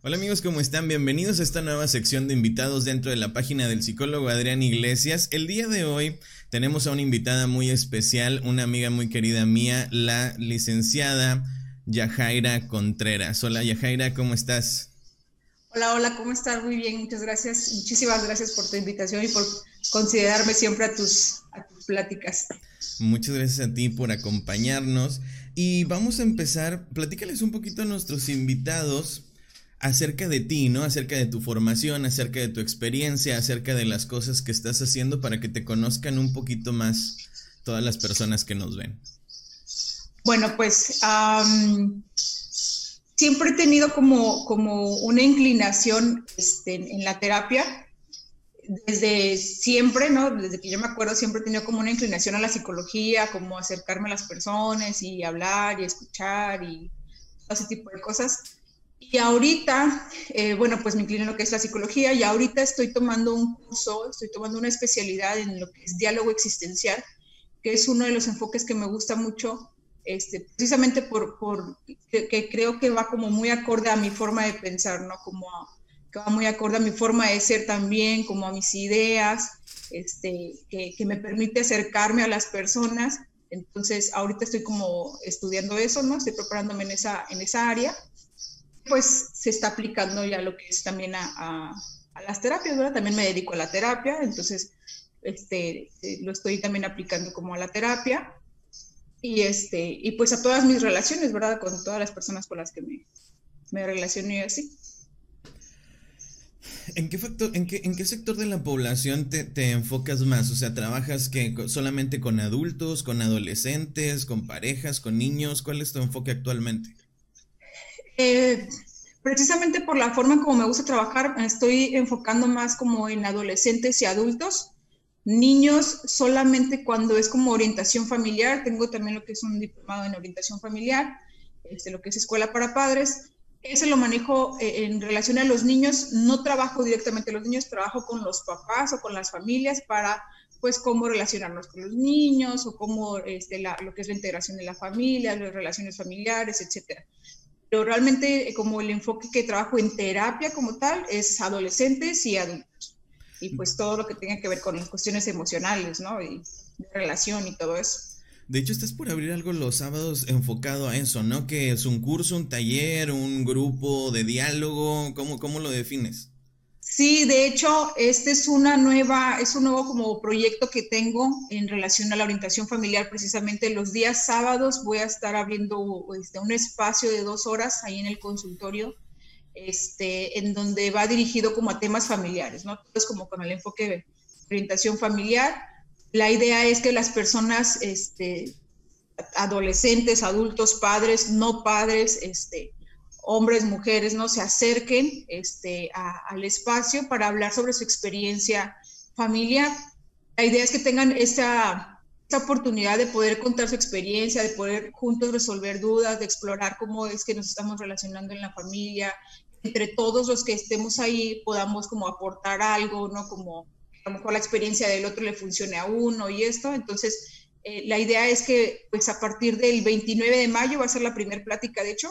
Hola amigos, ¿cómo están? Bienvenidos a esta nueva sección de invitados dentro de la página del psicólogo Adrián Iglesias. El día de hoy tenemos a una invitada muy especial, una amiga muy querida mía, la licenciada Yajaira Contreras. Hola Yajaira, ¿cómo estás? Hola, hola, ¿cómo estás? Muy bien, muchas gracias. Muchísimas gracias por tu invitación y por considerarme siempre a tus, a tus pláticas. Muchas gracias a ti por acompañarnos. Y vamos a empezar, platícales un poquito a nuestros invitados acerca de ti, ¿no? Acerca de tu formación, acerca de tu experiencia, acerca de las cosas que estás haciendo para que te conozcan un poquito más todas las personas que nos ven. Bueno, pues siempre he tenido como, como una inclinación este, en la terapia. Desde siempre, ¿no? Desde que yo me acuerdo, siempre he tenido como una inclinación a la psicología, como acercarme a las personas y hablar y escuchar y todo ese tipo de cosas. Y ahorita, eh, bueno, pues me inclino en lo que es la psicología y ahorita estoy tomando un curso, estoy tomando una especialidad en lo que es diálogo existencial, que es uno de los enfoques que me gusta mucho, este, precisamente por, por que, creo que va como muy acorde a mi forma de pensar, ¿no? Como va muy acorde a mi forma de ser también, como a mis ideas, este, que, que me permite acercarme a las personas. Entonces, ahorita estoy como estudiando eso, ¿no? Estoy preparándome en esa, en esa área pues se está aplicando ya lo que es también a, las terapias, ¿verdad? También me dedico a la terapia, entonces este, eh, lo estoy también aplicando como a la terapia y, este, y pues a todas mis relaciones, ¿verdad? Con todas las personas con las que me, me relaciono y así. ¿En qué, factor, en, qué, ¿En qué sector de la población te, te enfocas más? O sea, ¿trabajas que solamente con adultos, con adolescentes, con parejas, con niños? ¿Cuál es tu enfoque actualmente? Eh, precisamente por la forma como me gusta trabajar, estoy enfocando más como en adolescentes y adultos. Niños solamente cuando es como orientación familiar, tengo también lo que es un diplomado en orientación familiar, este, lo que es escuela para padres, ese lo manejo eh, en relación a los niños, no trabajo directamente los niños, trabajo con los papás o con las familias para pues cómo relacionarnos con los niños o cómo este, lo que es la integración de la familia, las relaciones familiares, etcétera pero realmente eh, como el enfoque que trabajo en terapia como tal es adolescentes y adultos. Y pues todo lo que tenga que ver con cuestiones emocionales, ¿no? Y relación y todo eso. De hecho, estás por abrir algo los sábados enfocado a eso, ¿no? Que es un curso, un taller, un grupo de diálogo, ¿cómo, cómo lo defines? Sí, de hecho, este es una nueva, es un nuevo como proyecto que tengo en relación a la orientación familiar. Precisamente los días sábados voy a estar abriendo este, un espacio de dos horas ahí en el consultorio, este, en donde va dirigido como a temas familiares, ¿no? Es como con el enfoque de orientación familiar. La idea es que las personas, este, adolescentes, adultos, padres, no padres, este, hombres, mujeres, ¿no? Se acerquen este, al espacio para hablar sobre su experiencia familiar. La idea es que tengan esa, esa, oportunidad de poder contar su experiencia, de poder juntos resolver dudas, de explorar cómo es que nos estamos relacionando en la familia. Entre todos los que estemos ahí podamos como aportar algo, ¿no? Como a lo mejor la experiencia del otro le funcione a uno y esto. Entonces, eh, la idea es que pues a partir del 29 de mayo va a ser la primera plática, de hecho,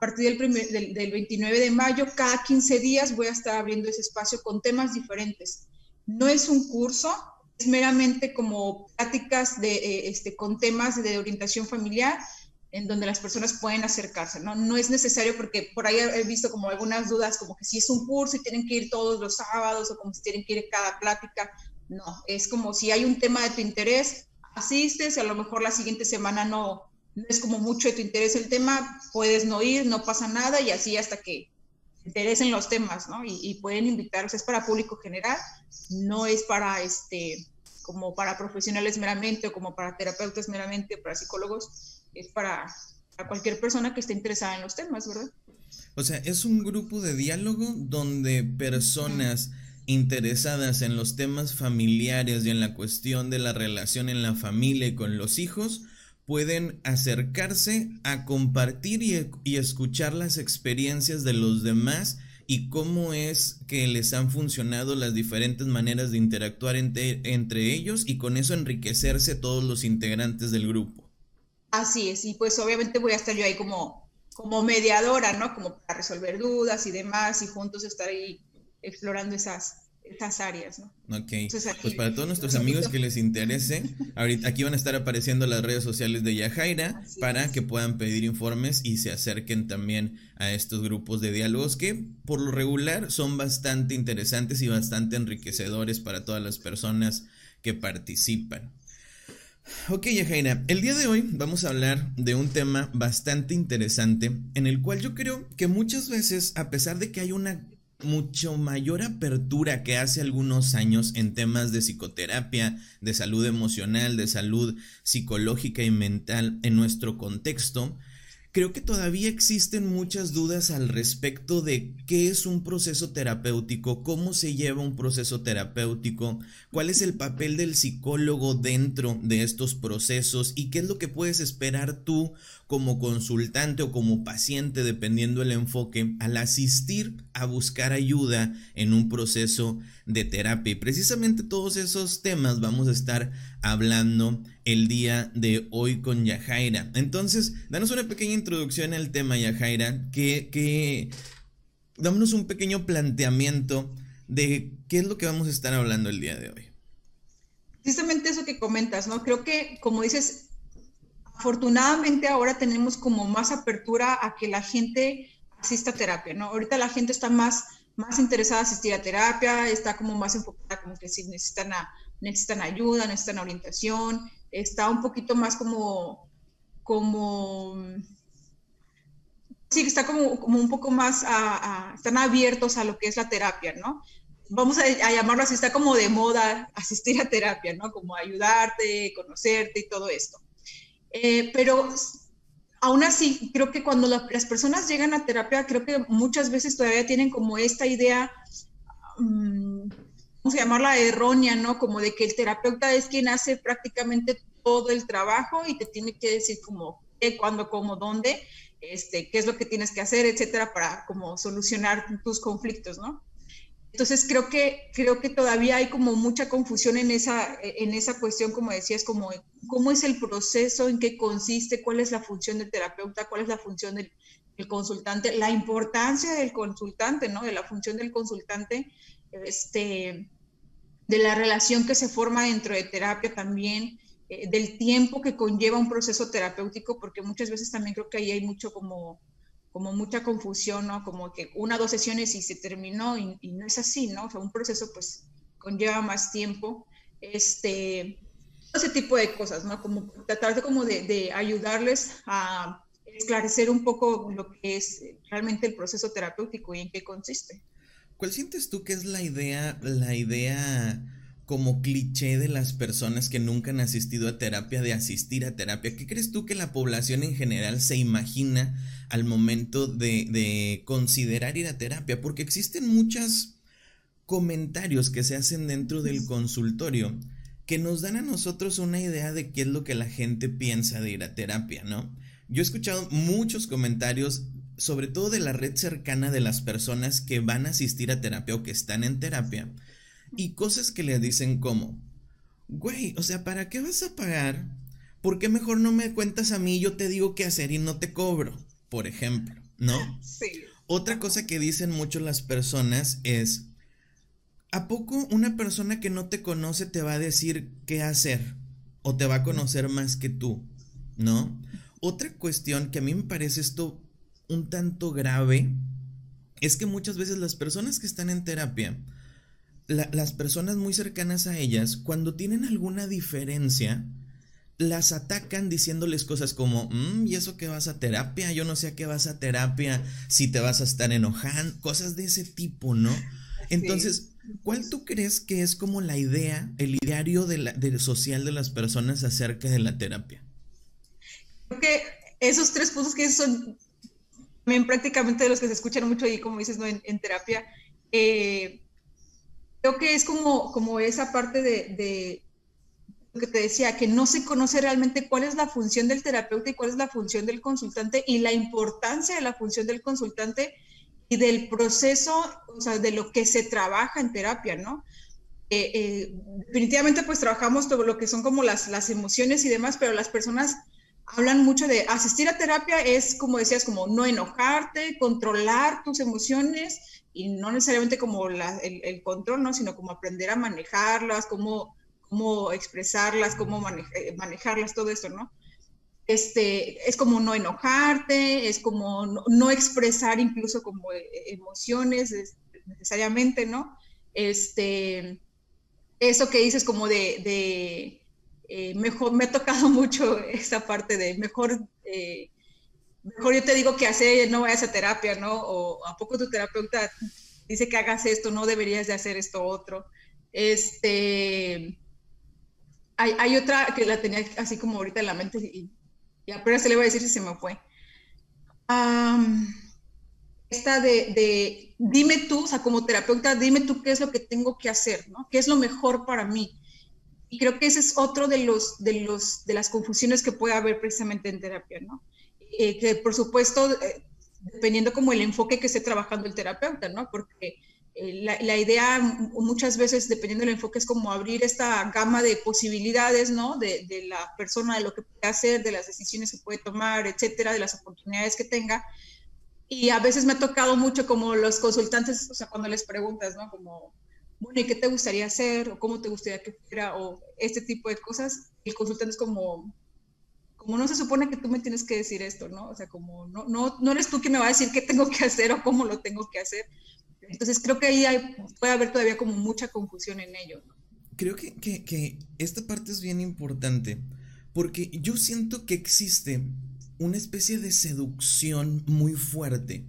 partir del, del, 29 de mayo, cada 15 días voy a estar abriendo ese espacio con temas diferentes. No es un curso, es meramente como pláticas eh, este, con temas de orientación familiar en donde las personas pueden acercarse, ¿no? Es necesario porque por ahí he visto como algunas dudas, como que si es un curso y tienen que ir todos los sábados o como si tienen que ir cada plática. No, es como si hay un tema de tu interés, asistes, a lo mejor la siguiente semana no, no es como mucho de tu interés el tema, puedes no ir, no pasa nada y así hasta que te interesen los temas, ¿no? Y, pueden invitarlos, es para público general, no es para este como para profesionales meramente o como para terapeutas meramente, para psicólogos, es para, para cualquier persona que esté interesada en los temas, ¿verdad? O sea, es un grupo de diálogo donde personas interesadas en los temas familiares y en la cuestión de la relación en la familia y con los hijos pueden acercarse a compartir y, escuchar las experiencias de los demás y cómo es que les han funcionado las diferentes maneras de interactuar entre, entre ellos y con eso enriquecerse todos los integrantes del grupo. Así es, y pues obviamente voy a estar yo ahí como, como mediadora, ¿no? Como para resolver dudas y demás y juntos estar ahí explorando esas, estas áreas, ¿no? Ok, pues para todos nuestros amigos que les interese, ahorita aquí van a estar apareciendo las redes sociales de Yajaira para que puedan pedir informes y se acerquen también a estos grupos de diálogos que por lo regular son bastante interesantes y bastante enriquecedores para todas las personas que participan. Ok, Yajaira, el día de hoy vamos a hablar de un tema bastante interesante en el cual yo creo que muchas veces, a pesar de que hay una mucho mayor apertura que hace algunos años en temas de psicoterapia, de salud emocional, de salud psicológica y mental en nuestro contexto, Creo que todavía existen muchas dudas al respecto de qué es un proceso terapéutico, cómo se lleva un proceso terapéutico, cuál es el papel del psicólogo dentro de estos procesos y qué es lo que puedes esperar tú como consultante o como paciente, dependiendo el enfoque, al asistir a buscar ayuda en un proceso de terapia. Y precisamente todos esos temas vamos a estar hablando el día de hoy con Yajaira. Entonces, danos una pequeña introducción al tema, Yajaira, que, que dámonos un pequeño planteamiento de qué es lo que vamos a estar hablando el día de hoy. Precisamente eso que comentas, ¿no? Creo que, como dices, afortunadamente ahora tenemos como más apertura a que la gente asista a terapia, ¿no? Ahorita la gente está más, más interesada en asistir a terapia, está como más enfocada como que si necesitan, necesitan ayuda, necesitan orientación, está un poquito más como, como, sí, está como, como un poco más, a, están abiertos a lo que es la terapia, ¿no? Vamos a, a, llamarlo así, está como de moda asistir a terapia, ¿no? Como ayudarte, conocerte y todo esto. Eh, pero aún así, creo que cuando las personas llegan a terapia, creo que muchas veces todavía tienen como esta idea, um, vamos a llamarla errónea, ¿no? Como de que el terapeuta es quien hace prácticamente todo el trabajo y te tiene que decir como qué, cuándo, cómo, dónde, este, qué es lo que tienes que hacer, etcétera, para como solucionar tus conflictos, ¿no? Entonces creo que, creo que todavía hay como mucha confusión en esa, en esa cuestión, como decías, como cómo es el proceso, en qué consiste, cuál es la función del terapeuta, cuál es la función del, consultante, la importancia del consultante, ¿no? De la función del consultante, este, de la relación que se forma dentro de terapia también, eh, del tiempo que conlleva un proceso terapéutico, porque muchas veces también creo que ahí hay mucho como como mucha confusión, ¿no? Como que una, dos sesiones y se terminó y, no es así, ¿no? O sea, un proceso pues conlleva más tiempo, este, ese tipo de cosas, ¿no? Como tratar de, como de, ayudarles a esclarecer un poco lo que es realmente el proceso terapéutico y en qué consiste. ¿Cuál sientes tú que es la idea, la idea como cliché de las personas que nunca han asistido a terapia de asistir a terapia? ¿Qué crees tú que la población en general se imagina al momento de, considerar ir a terapia, porque existen muchos comentarios que se hacen dentro del consultorio que nos dan a nosotros una idea de qué es lo que la gente piensa de ir a terapia, ¿no? Yo he escuchado muchos comentarios, sobre todo de la red cercana de las personas que van a asistir a terapia o que están en terapia, y cosas que le dicen como, güey, o sea, ¿para qué vas a pagar? ¿Por qué mejor no me cuentas a mí y yo te digo qué hacer y no te cobro? por ejemplo, ¿no? Sí. Otra cosa que dicen mucho las personas es, ¿a poco una persona que no te conoce te va a decir qué hacer? O te va a conocer más que tú, ¿no? Otra cuestión que a mí me parece esto un tanto grave es que muchas veces las personas que están en terapia, las personas muy cercanas a ellas, cuando tienen alguna diferencia, las atacan diciéndoles cosas como, mm, ¿y eso que vas a terapia? Yo no sé a qué vas a terapia, si te vas a estar enojando, cosas de ese tipo, ¿no? Entonces, ¿cuál tú crees que es como la idea, el ideario de la, social de las personas acerca de la terapia? Creo que esos tres puntos que son también prácticamente de los que se escuchan mucho y como dices, ¿no? En, terapia, eh, creo que es como, como esa parte de que te decía, que no se conoce realmente cuál es la función del terapeuta y cuál es la función del consultante y la importancia de la función del consultante y del proceso, o sea, de lo que se trabaja en terapia, ¿no? Eh, eh, definitivamente pues trabajamos todo lo que son como las, las emociones y demás, pero las personas hablan mucho de asistir a terapia es, como decías, como no enojarte, controlar tus emociones y no necesariamente como el, control, ¿no? Sino como aprender a manejarlas, cómo, cómo expresarlas, cómo eh, manejarlas, todo eso, ¿no? Este, es como no enojarte, es como no, expresar incluso como eh, emociones necesariamente, ¿no? Este, eso que dices como de, eh, mejor, me ha tocado mucho esa parte de mejor, mejor yo te digo que hacer, no vayas a terapia, ¿no? O a poco tu terapeuta dice que hagas esto, no deberías de hacer esto otro. Este, hay, otra que la tenía así como ahorita en la mente y, apenas se le voy a decir si se me fue. esta de, dime tú, o sea, como terapeuta, dime tú qué es lo que tengo que hacer, ¿no? ¿Qué es lo mejor para mí? Y creo que ese es otro de, los, de, los, de las confusiones que puede haber precisamente en terapia, ¿no? Eh, que por supuesto, eh, dependiendo como el enfoque que esté trabajando el terapeuta, ¿no? Porque eh, la, idea muchas veces, dependiendo del enfoque, es como abrir esta gama de posibilidades, ¿no? De, la persona, de lo que puede hacer, de las decisiones que puede tomar, etcétera, de las oportunidades que tenga. Y a veces me ha tocado mucho como los consultantes, o sea, cuando les preguntas, ¿no? Como, bueno, ¿y qué te gustaría hacer? ¿O cómo te gustaría que fuera? O este tipo de cosas. El consultante es como, como no se supone que tú me tienes que decir esto, ¿no? O sea, como no, no, no eres tú que me va a decir qué tengo que hacer o cómo lo tengo que hacer. Entonces creo que ahí puede haber todavía como mucha confusión en ello. Creo que, que esta parte es bien importante porque yo siento que existe una especie de seducción muy fuerte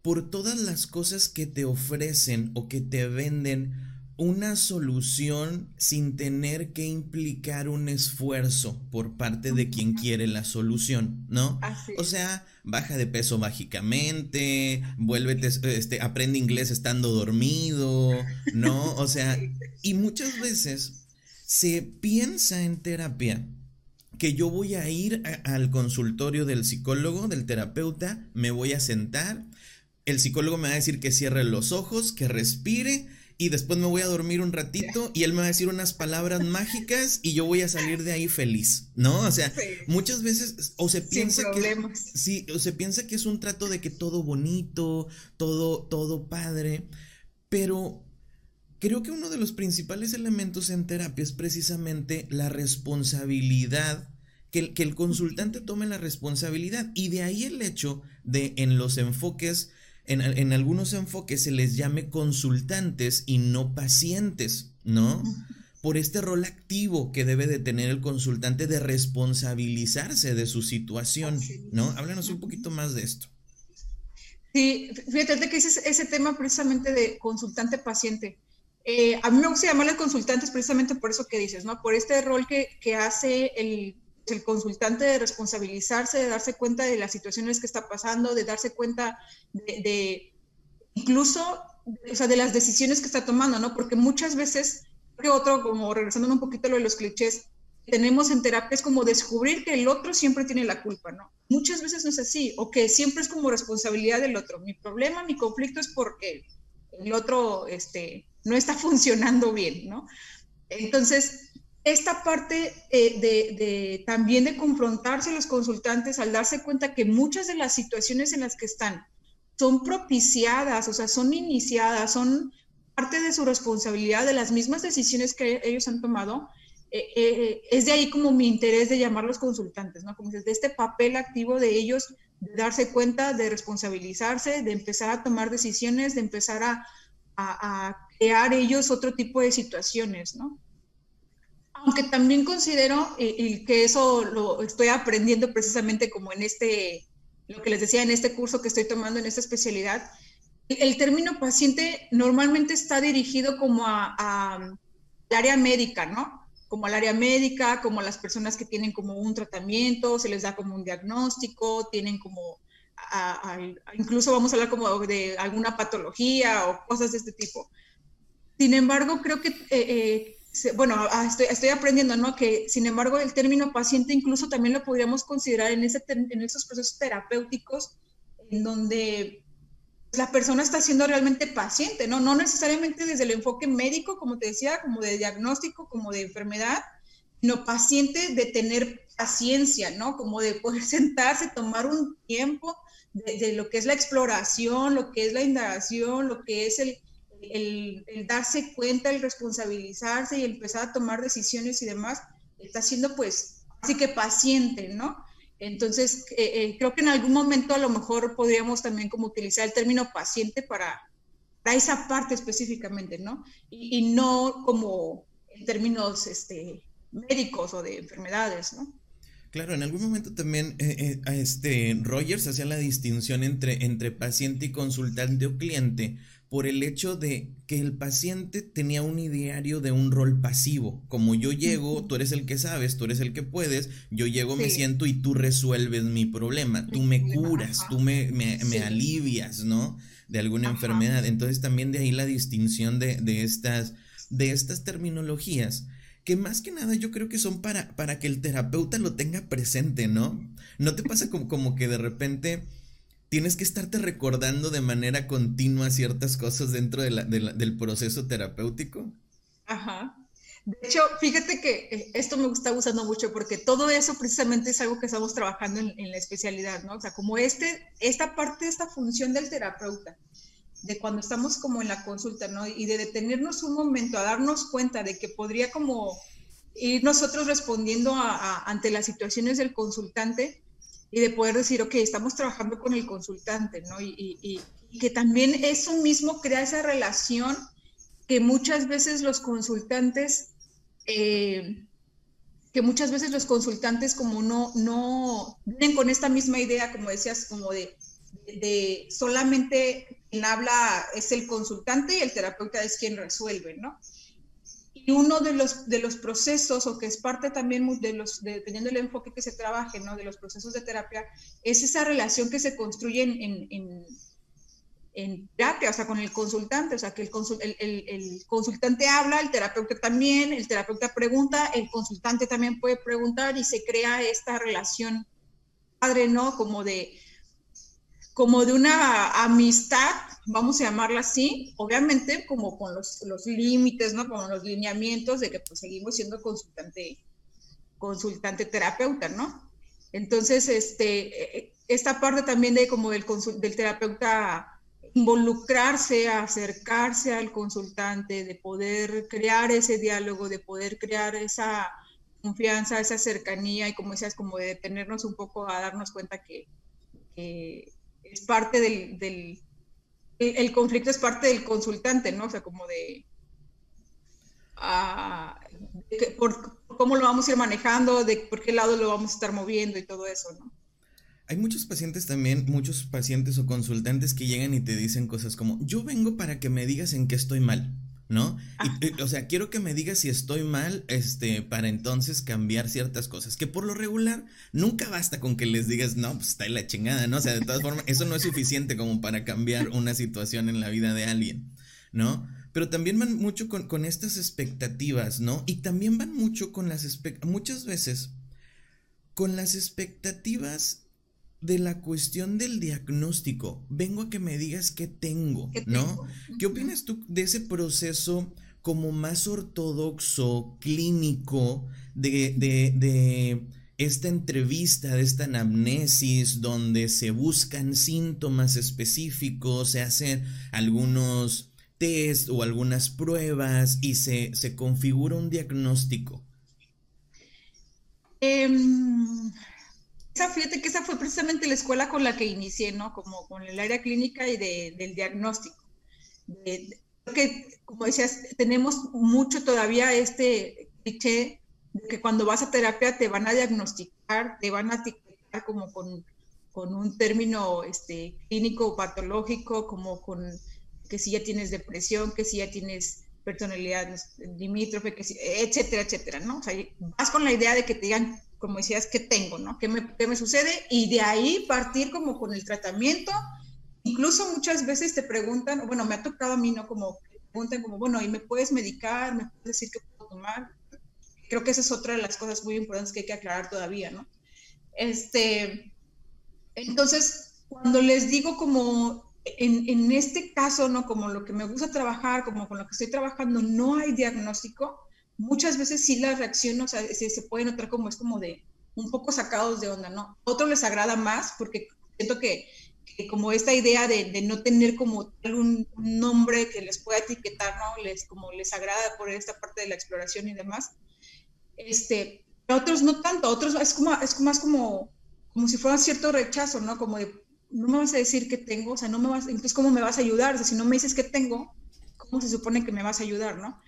por todas las cosas que te ofrecen o que te venden una solución sin tener que implicar un esfuerzo por parte de quien quiere la solución, ¿no? O sea, baja de peso mágicamente, vuélvete, este, aprende inglés estando dormido, ¿no? O sea, y muchas veces se piensa en terapia que yo voy a ir al consultorio del psicólogo, del terapeuta, me voy a sentar, el psicólogo me va a decir que cierre los ojos, que respire, y después me voy a dormir un ratito y él me va a decir unas palabras mágicas y yo voy a salir de ahí feliz, ¿no? O sea, muchas veces o se piensa que sí, o se piensa que es un trato de que todo bonito, todo todo padre, pero creo que uno de los principales elementos en terapia es precisamente la responsabilidad que que el consultante tome la responsabilidad y de ahí el hecho de en los enfoques en, algunos enfoques se les llame consultantes y no pacientes, ¿no? Por este rol activo que debe de tener el consultante de responsabilizarse de su situación, ¿no? Háblanos un poquito más de esto. Sí, fíjate que ese, ese tema precisamente de consultante-paciente. Eh, a mí me gusta llamarle consultantes precisamente por eso que dices, ¿no? Por este rol que, que hace el el consultante de responsabilizarse, de darse cuenta de las situaciones que está pasando, de darse cuenta de, incluso, o sea, de las decisiones que está tomando, ¿no? Porque muchas veces, que otro, como regresando un poquito a lo de los clichés, tenemos en terapia es como descubrir que el otro siempre tiene la culpa, ¿no? Muchas veces no es así, o que siempre es como responsabilidad del otro. Mi problema, mi conflicto es porque el otro este, no está funcionando bien, ¿no? Entonces, esta parte eh, de, también de confrontarse los consultantes al darse cuenta que muchas de las situaciones en las que están son propiciadas, o sea, son iniciadas, son parte de su responsabilidad, de las mismas decisiones que ellos han tomado, eh, eh, es de ahí como mi interés de llamarlos consultantes, ¿no? Como de este papel activo de ellos, de darse cuenta, de responsabilizarse, de empezar a tomar decisiones, de empezar a, a crear ellos otro tipo de situaciones, ¿no? Aunque también considero y, que eso lo estoy aprendiendo precisamente como en este, lo que les decía, en este curso que estoy tomando en esta especialidad, el término paciente normalmente está dirigido como a, al área médica, ¿no? Como al área médica, como las personas que tienen como un tratamiento, se les da como un diagnóstico, tienen como, incluso vamos a hablar como de alguna patología o cosas de este tipo. Sin embargo, creo que eh, eh, bueno, ah, estoy, aprendiendo, ¿no? Que sin embargo el término paciente incluso también lo podríamos considerar en, ese, esos procesos terapéuticos en donde la persona está siendo realmente paciente, ¿no? No necesariamente desde el enfoque médico, como te decía, como de diagnóstico, como de enfermedad, no paciente de tener paciencia, ¿no? Como de poder sentarse, tomar un tiempo de, lo que es la exploración, lo que es la indagación, lo que es el, el, darse cuenta, el responsabilizarse y empezar a tomar decisiones y demás, está siendo pues así que paciente, ¿no? Entonces, eh, eh, creo que en algún momento a lo mejor podríamos también como utilizar el término paciente para, para esa parte específicamente, ¿no? Y, no como en términos este, médicos o de enfermedades, ¿no? Claro, en algún momento también eh, eh, este Rogers hacía la distinción entre, entre paciente y consultante o cliente por el hecho de que el paciente tenía un ideario de un rol pasivo. Como yo llego, tú eres el que sabes, tú eres el que puedes, yo llego, me siento y tú resuelves mi problema, tú me curas, tú me, me, alivias, ¿no? De alguna enfermedad. Entonces también de ahí la distinción de, de, estas, de estas terminologías que más que nada yo creo que son para, para que el terapeuta lo tenga presente, ¿no? ¿No te pasa como, como que de repente tienes que estarte recordando de manera continua ciertas cosas dentro de del proceso terapéutico? Ajá. De hecho, fíjate que eh, esto me está gustando mucho porque todo eso precisamente es algo que estamos trabajando en, en la especialidad, ¿no? O sea, como este, esta parte, esta función del terapeuta, de cuando estamos como en la consulta, ¿no? Y de detenernos un momento a darnos cuenta de que podría como ir nosotros respondiendo ante las situaciones del consultante y de poder decir, ok, estamos trabajando con el consultante, ¿no? Y, que también eso mismo crea esa relación que muchas veces los consultantes, eh, que muchas veces los consultantes como no, no vienen con esta misma idea, como decías, como de, de solamente quien habla es el consultante y el terapeuta es quien resuelve, ¿no? Y uno de los, de los procesos, o que es parte también de los, dependiendo del enfoque que se trabaje, ¿no? De los procesos de terapia, es esa relación que se construye en, en, en, terapia, o sea, con el consultante, o sea, que el, el, el, consultante habla, el terapeuta también, el terapeuta pregunta, el consultante también puede preguntar y se crea esta relación padre, ¿no? Como de, como de una amistad, vamos a llamarla así, obviamente como con los, los límites, ¿no? Con los lineamientos de que pues seguimos siendo consultante, consultante terapeuta, ¿no? Entonces, este, esta parte también de como del, del terapeuta involucrarse, acercarse al consultante, de poder crear ese diálogo, de poder crear esa confianza, esa cercanía y como decías, como de detenernos un poco a darnos cuenta que es parte del, el, conflicto es parte del consultante, ¿no? O sea, como de, ah, por, cómo lo vamos a ir manejando, de por qué lado lo vamos a estar moviendo y todo eso, ¿no? Hay muchos pacientes también, muchos pacientes o consultantes que llegan y te dicen cosas como, yo vengo para que me digas en qué estoy mal. ¿No? Y, o sea, quiero que me digas si estoy mal, este, para entonces cambiar ciertas cosas. Que por lo regular, nunca basta con que les digas, no, pues está en la chingada, ¿no? O sea, de todas formas, eso no es suficiente como para cambiar una situación en la vida de alguien, ¿no? Pero también van mucho con, con estas expectativas, ¿no? Y también van mucho con las muchas veces con las expectativas de la cuestión del diagnóstico. Vengo a que me digas qué tengo, ¿no? ¿Qué opinas tú de ese proceso como más ortodoxo, clínico, de, de, de esta entrevista, de esta anamnesis, donde se buscan síntomas específicos, se hacen algunos test o algunas pruebas y se, se configura un diagnóstico? Em, esa, fíjate que esa fue precisamente la escuela con la que inicié, ¿no? Como con el área clínica y del diagnóstico. Porque, como decías, tenemos mucho todavía este cliché de que cuando vas a terapia te van a diagnosticar, te van a etiquetar como con, con un término este, clínico patológico, como con que si ya tienes depresión, que si ya tienes personalidad limítrofe, que si, etcétera, etcétera, ¿no? O sea, vas con la idea de que te digan como decías, ¿qué tengo? ¿no? ¿Qué me, ¿Qué me sucede? Y de ahí partir como con el tratamiento. Incluso muchas veces te preguntan, bueno, me ha tocado a mí, ¿no? Como preguntan como, bueno, ¿y me puedes medicar? ¿Me puedes decir qué puedo tomar? Creo que esa es otra de las cosas muy importantes que hay que aclarar todavía, ¿no? Este, entonces, cuando les digo como en, en, este caso, ¿no? Como lo que me gusta trabajar, como con lo que estoy trabajando, no hay diagnóstico, muchas veces sí la reacción, o sea, se, se puede notar como es como de un poco sacados de onda, ¿no? A otros les agrada más porque siento que, como esta idea de, no tener como un, nombre que les pueda etiquetar, ¿no? Les, como les agrada por esta parte de la exploración y demás. Este, a otros no tanto, a otros es como, es más como, como si fuera cierto rechazo, ¿no? Como de, no me vas a decir que tengo, o sea, no me vas, entonces, ¿cómo me vas a ayudar? Si no me dices que tengo, ¿cómo se supone que me vas a ayudar, no?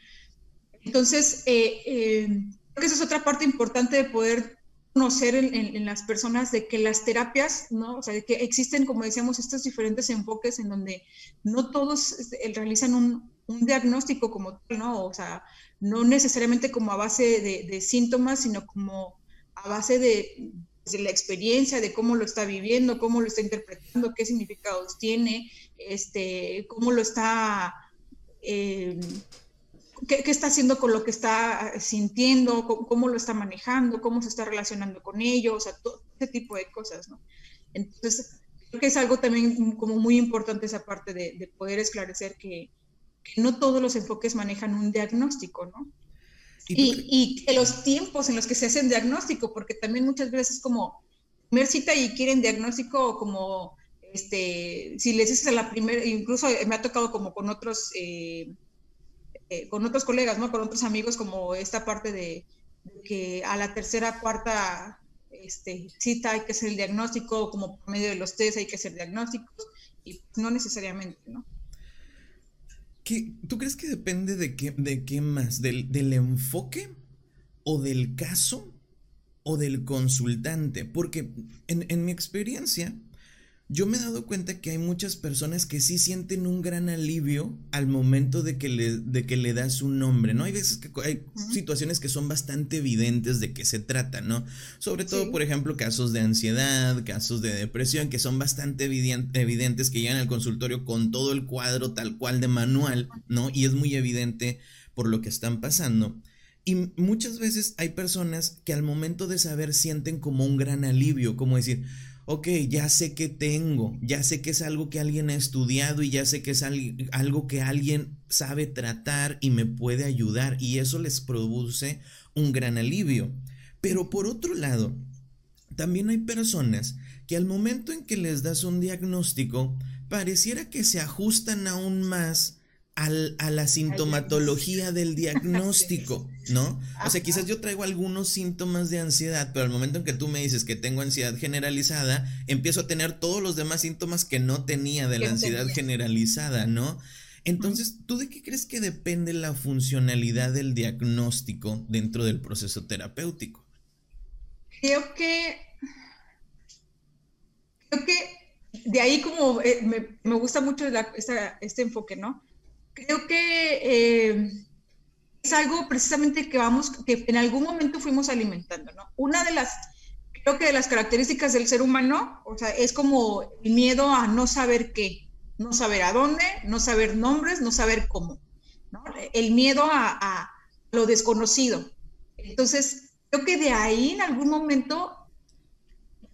Entonces, eh, eh, creo que esa es otra parte importante de poder conocer en, las personas de que las terapias, ¿no? O sea, de que existen, como decíamos, estos diferentes enfoques en donde no todos este, realizan un, diagnóstico como tal, ¿no? O sea, no necesariamente como a base de, síntomas, sino como a base de, la experiencia, de cómo lo está viviendo, cómo lo está interpretando, qué significados tiene, este, cómo lo está... Eh, qué, está haciendo con lo que está sintiendo, cómo, lo está manejando, cómo se está relacionando con ellos, o sea, todo ese tipo de cosas, ¿no? Entonces, creo que es algo también como muy importante esa parte de, poder esclarecer que, no todos los enfoques manejan un diagnóstico, ¿no? Y, y, los tiempos en los que se hacen diagnóstico, porque también muchas veces es como primer cita y quieren diagnóstico como, este, si les dices a la primera, incluso me ha tocado como con otros eh, eh, con otros colegas, ¿no? Con otros amigos, como esta parte de, que a la tercera, cuarta este, cita hay que hacer el diagnóstico, como por medio de los test hay que hacer diagnósticos, y no necesariamente, ¿no? ¿Tú crees que depende de qué, de qué más? ¿Del, ¿Del enfoque o del caso o del consultante? Porque en, en mi experiencia, yo me he dado cuenta que hay muchas personas que sí sienten un gran alivio al momento de que le, de que le das un nombre, ¿no? Hay veces que hay situaciones que son bastante evidentes de qué se trata, ¿no? Sobre todo, por ejemplo, casos de ansiedad, casos de depresión, que son bastante evidentes, que llegan al consultorio con todo el cuadro tal cual de manual, ¿no? Y es muy evidente por lo que están pasando. Y muchas veces hay personas que al momento de saber sienten como un gran alivio, como decir, ok, ya sé que tengo, ya sé que es algo que alguien ha estudiado y ya sé que es algo que alguien sabe tratar y me puede ayudar y eso les produce un gran alivio. Pero por otro lado, también hay personas que al momento en que les das un diagnóstico, pareciera que se ajustan aún más a la sintomatología del diagnóstico, ¿no? O sea, quizás yo traigo algunos síntomas de ansiedad, pero al momento en que tú me dices que tengo ansiedad generalizada, empiezo a tener todos los demás síntomas que no tenía de la ansiedad generalizada, ¿no? Entonces, ¿tú de qué crees que depende la funcionalidad del diagnóstico dentro del proceso terapéutico? Creo que, creo que de ahí como eh, me, gusta mucho este enfoque, ¿no? creo que eh, es algo precisamente que vamos, que en algún momento fuimos alimentando, ¿no? Una de las, creo que de las características del ser humano, o sea, es como el miedo a no saber qué, no saber a dónde, no saber nombres, no saber cómo. El miedo a, a lo desconocido. Entonces, creo que de ahí en algún momento,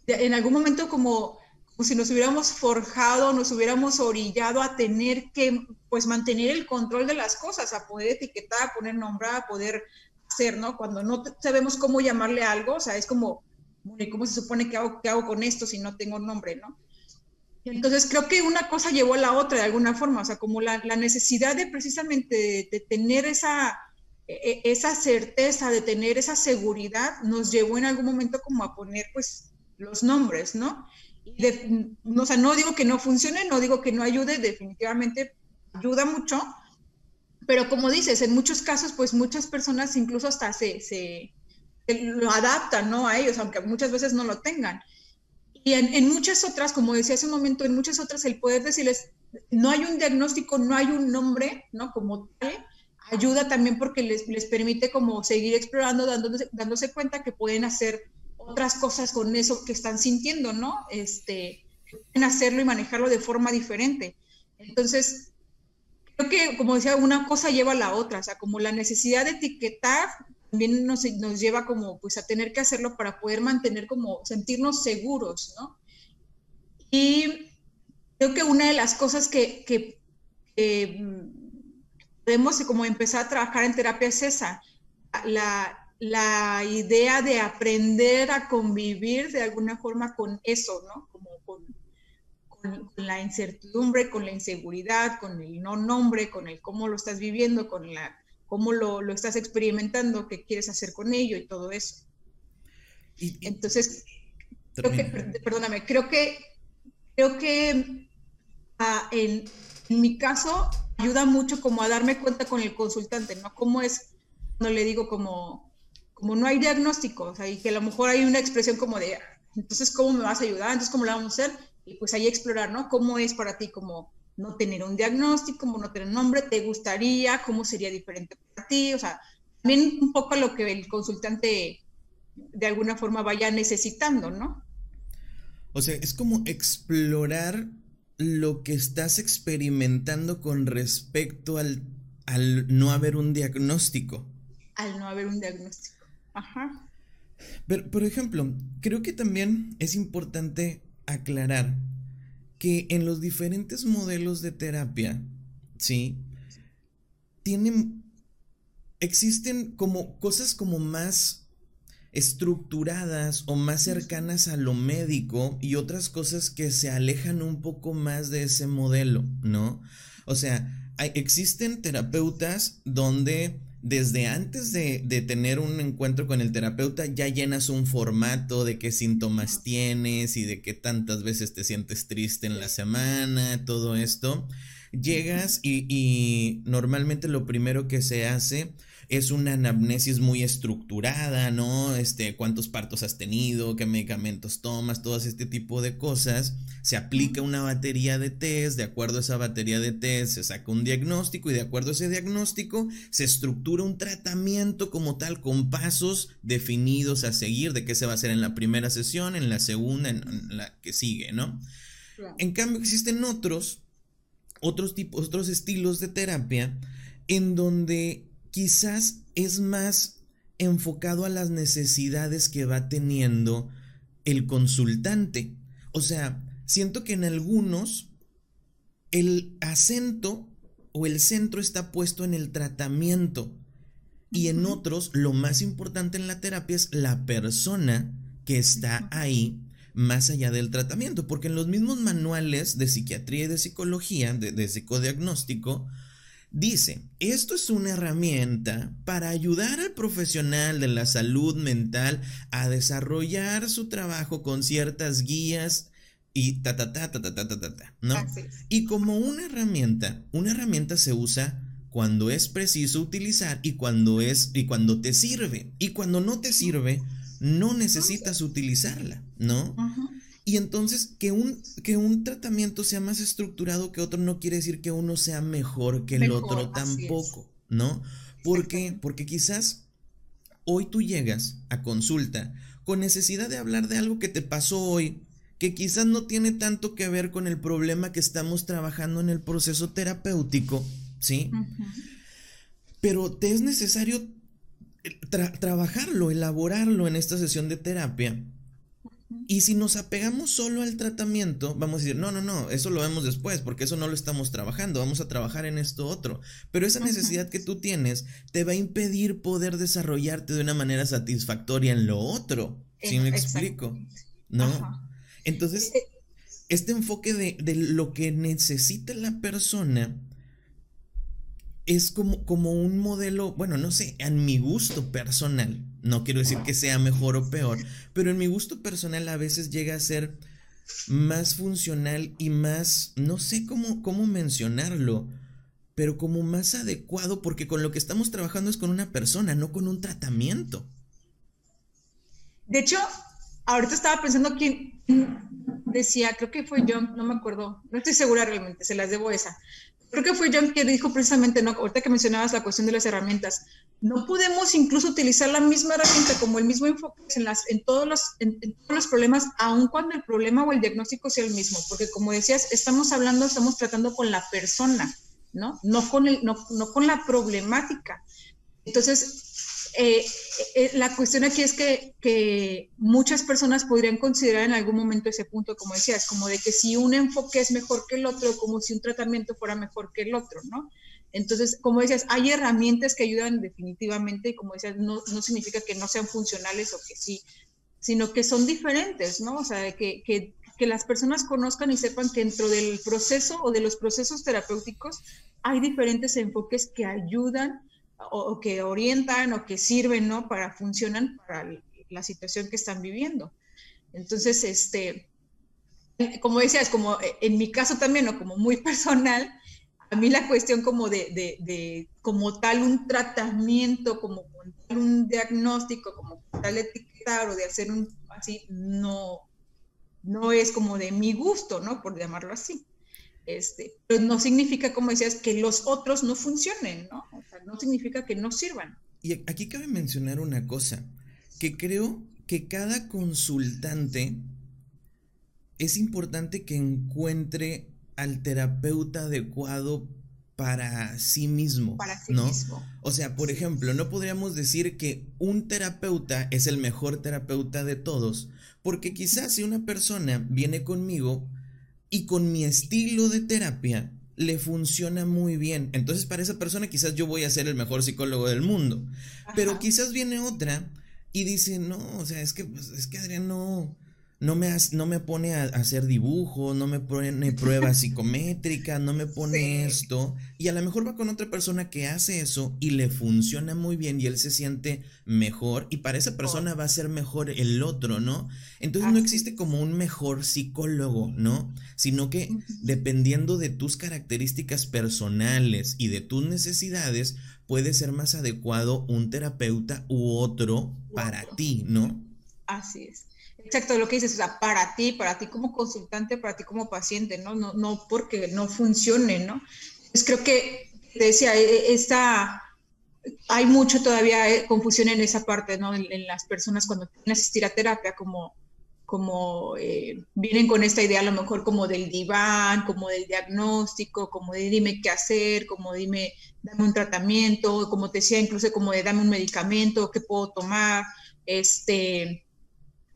en algún momento como como si nos hubiéramos forjado, nos hubiéramos orillado a tener que, pues, mantener el control de las cosas, a poder etiquetar, a poner nombrar, a poder hacer, ¿no? Cuando no sabemos cómo llamarle algo, o sea, es como, ¿cómo se supone que hago, que hago con esto si no tengo nombre, ¿no? Entonces creo que una cosa llevó a la otra de alguna forma, o sea, como la, necesidad de precisamente de, tener esa, e, e, esa certeza, de tener esa seguridad, nos llevó en algún momento como a poner pues los nombres, ¿no? No digo que no funcione, no digo que no ayude, definitivamente ayuda mucho, pero como dices, en muchos casos, pues muchas personas incluso hasta se, se, lo adaptan, ¿no? A ellos, aunque muchas veces no lo tengan. Y en, muchas otras, como decía hace un momento, en muchas otras el poder decirles, no hay un diagnóstico, no hay un nombre, ¿no? Como tal, ayuda también porque les, les permite como seguir explorando, dándose, dándose cuenta que pueden hacer otras cosas con eso que están sintiendo, ¿no? Este, pueden hacerlo y manejarlo de forma diferente. Entonces, creo que, como decía, una cosa lleva a la otra, o sea, como la necesidad de etiquetar también nos, nos lleva como, pues, a tener que hacerlo para poder mantener como, sentirnos seguros, ¿no? Y creo que una de las cosas que, que, podemos como empezar a trabajar en terapia es esa, la, la idea de aprender a convivir de alguna forma con eso, ¿no? Como con, con, la incertidumbre, con la inseguridad, con el no nombre, con el cómo lo estás viviendo, con la cómo lo, lo estás experimentando, qué quieres hacer con ello y todo eso. Entonces, perdóname, creo que, creo que ah, en, en, mi caso ayuda mucho como a darme cuenta con el consultante, ¿no? Cómo es cuando le digo como, como no hay diagnóstico, o sea, y que a lo mejor hay una expresión como de, entonces, ¿cómo me vas a ayudar? Entonces, ¿cómo lo vamos a hacer? Y pues ahí explorar, ¿no? ¿Cómo es para ti como no tener un diagnóstico, como no tener un nombre? ¿Te gustaría? ¿Cómo sería diferente para ti? O sea, también un poco lo que el consultante de alguna forma vaya necesitando, ¿no? O sea, es como explorar lo que estás experimentando con respecto al, al no haber un diagnóstico. Al no haber un diagnóstico. Ajá. Pero, por ejemplo, creo que también es importante aclarar que en los diferentes modelos de terapia, ¿sí? Tienen, existen como cosas como más estructuradas o más cercanas a lo médico y otras cosas que se alejan un poco más de ese modelo, ¿no? O sea, hay, existen terapeutas donde desde antes de, de, tener un encuentro con el terapeuta ya llenas un formato de qué síntomas tienes y de qué tantas veces te sientes triste en la semana, todo esto. Llegas y, y normalmente lo primero que se hace es una anamnesis muy estructurada, ¿no? Este, cuántos partos has tenido, qué medicamentos tomas, todo este tipo de cosas. Se aplica una batería de test, de acuerdo a esa batería de test se saca un diagnóstico y de acuerdo a ese diagnóstico se estructura un tratamiento como tal con pasos definidos a seguir de qué se va a hacer en la primera sesión, en la segunda, en, la que sigue, ¿no? En cambio existen otros, otros tipos, otros estilos de terapia en donde quizás es más enfocado a las necesidades que va teniendo el consultante. O sea, siento que en algunos el acento o el centro está puesto en el tratamiento y en otros lo más importante en la terapia es la persona que está ahí más allá del tratamiento, porque en los mismos manuales de psiquiatría y de psicología, de, de psicodiagnóstico, Dice, esto es una herramienta para ayudar al profesional de la salud mental a desarrollar su trabajo con ciertas guías y ta ta ta ta ta ta ta ta, ¿no? Y como una herramienta, una herramienta se usa cuando es preciso utilizar y cuando es y cuando te sirve y cuando no te sirve no necesitas utilizarla, ¿no? Y entonces que un, que un tratamiento sea más estructurado que otro no quiere decir que uno sea mejor que el otro tampoco, ¿no? ¿Por qué? Porque quizás hoy tú llegas a consulta con necesidad de hablar de algo que te pasó hoy, que quizás no tiene tanto que ver con el problema que estamos trabajando en el proceso terapéutico, ¿sí? Pero te es necesario trabajarlo, elaborarlo en esta sesión de terapia y si nos apegamos solo al tratamiento, vamos a decir, no, no, no, eso lo vemos después, porque eso no lo estamos trabajando, vamos a trabajar en esto otro. Pero esa necesidad que tú tienes te va a impedir poder desarrollarte de una manera satisfactoria en lo otro. ¿Sí me explico? ¿No? Entonces, eh, eh. este enfoque de, de lo que necesita la persona es como, como un modelo, bueno, no sé, en mi gusto personal, no quiero decir que sea mejor o peor, pero en mi gusto personal a veces llega a ser más funcional y más, no sé cómo, cómo mencionarlo, pero como más adecuado porque con lo que estamos trabajando es con una persona, no con un tratamiento. De hecho, ahorita estaba pensando quién decía, creo que fue John, no me acuerdo, no estoy segura realmente, se las debo esa, creo que fue John que dijo precisamente, ¿no? ahorita que mencionabas la cuestión de las herramientas, no podemos incluso utilizar la misma herramienta como el mismo enfoque en, las, en, todos, los, en, todos los problemas, aun cuando el problema o el diagnóstico sea el mismo, porque como decías, estamos hablando, estamos tratando con la persona, ¿no? No con, el, no, no con la problemática. Entonces, eh, eh, la cuestión aquí es que, que, muchas personas podrían considerar en algún momento ese punto, como decías, como de que si un enfoque es mejor que el otro, como si un tratamiento fuera mejor que el otro, ¿no? Entonces, como decías, hay herramientas que ayudan definitivamente y como decías, no, no significa que no sean funcionales o que sí, sino que son diferentes, ¿no? O sea, que, que, que las personas conozcan y sepan que dentro del proceso o de los procesos terapéuticos hay diferentes enfoques que ayudan o, que orientan o que sirven, ¿no? Para, funcionan para la situación que están viviendo. Entonces, este, como decías, como en mi caso también, o como muy personal, a mí la cuestión como de, de, como tal un tratamiento, como tal un diagnóstico, como tal etiquetar o de hacer un así, no, no es como de mi gusto, ¿no? Por llamarlo así. Este, pero no significa, como decías, que los otros no funcionen, ¿no? O sea, no significa que no sirvan. Y aquí cabe mencionar una cosa, que creo que cada consultante es importante que encuentre al terapeuta adecuado para sí mismo. Para sí ¿no? mismo. O sea, por ejemplo, no podríamos decir que un terapeuta es el mejor terapeuta de todos, porque quizás si una persona viene conmigo y con mi estilo de terapia le funciona muy bien. Entonces para esa persona quizás yo voy a ser el mejor psicólogo del mundo. Pero quizás viene otra y dice, no, o sea, es que, pues, es que Adrián no, no me, no me pone a, hacer dibujo, no me pone pruebas psicométricas, no me pone esto. Y a lo mejor va con otra persona que hace eso y le funciona muy bien y él se siente mejor y para esa persona va a ser mejor el otro, ¿no? Entonces no existe como un mejor psicólogo, ¿no? Sino que dependiendo de tus características personales y de tus necesidades, puede ser más adecuado un terapeuta u otro para ti, ¿no? Así es. Exacto, lo que dices, o sea, para ti, para ti como consultante, para ti como paciente, ¿no? No, no porque no funcione, ¿no? Pues creo que, te decía, e, e, esta, hay mucho todavía eh, confusión en esa parte, ¿no? En, las personas cuando quieren asistir a terapia, como, como eh, vienen con esta idea a lo mejor como del diván, como del diagnóstico, como de dime qué hacer, como dime, dame un tratamiento, como te decía, incluso como de dame un medicamento, qué puedo tomar, este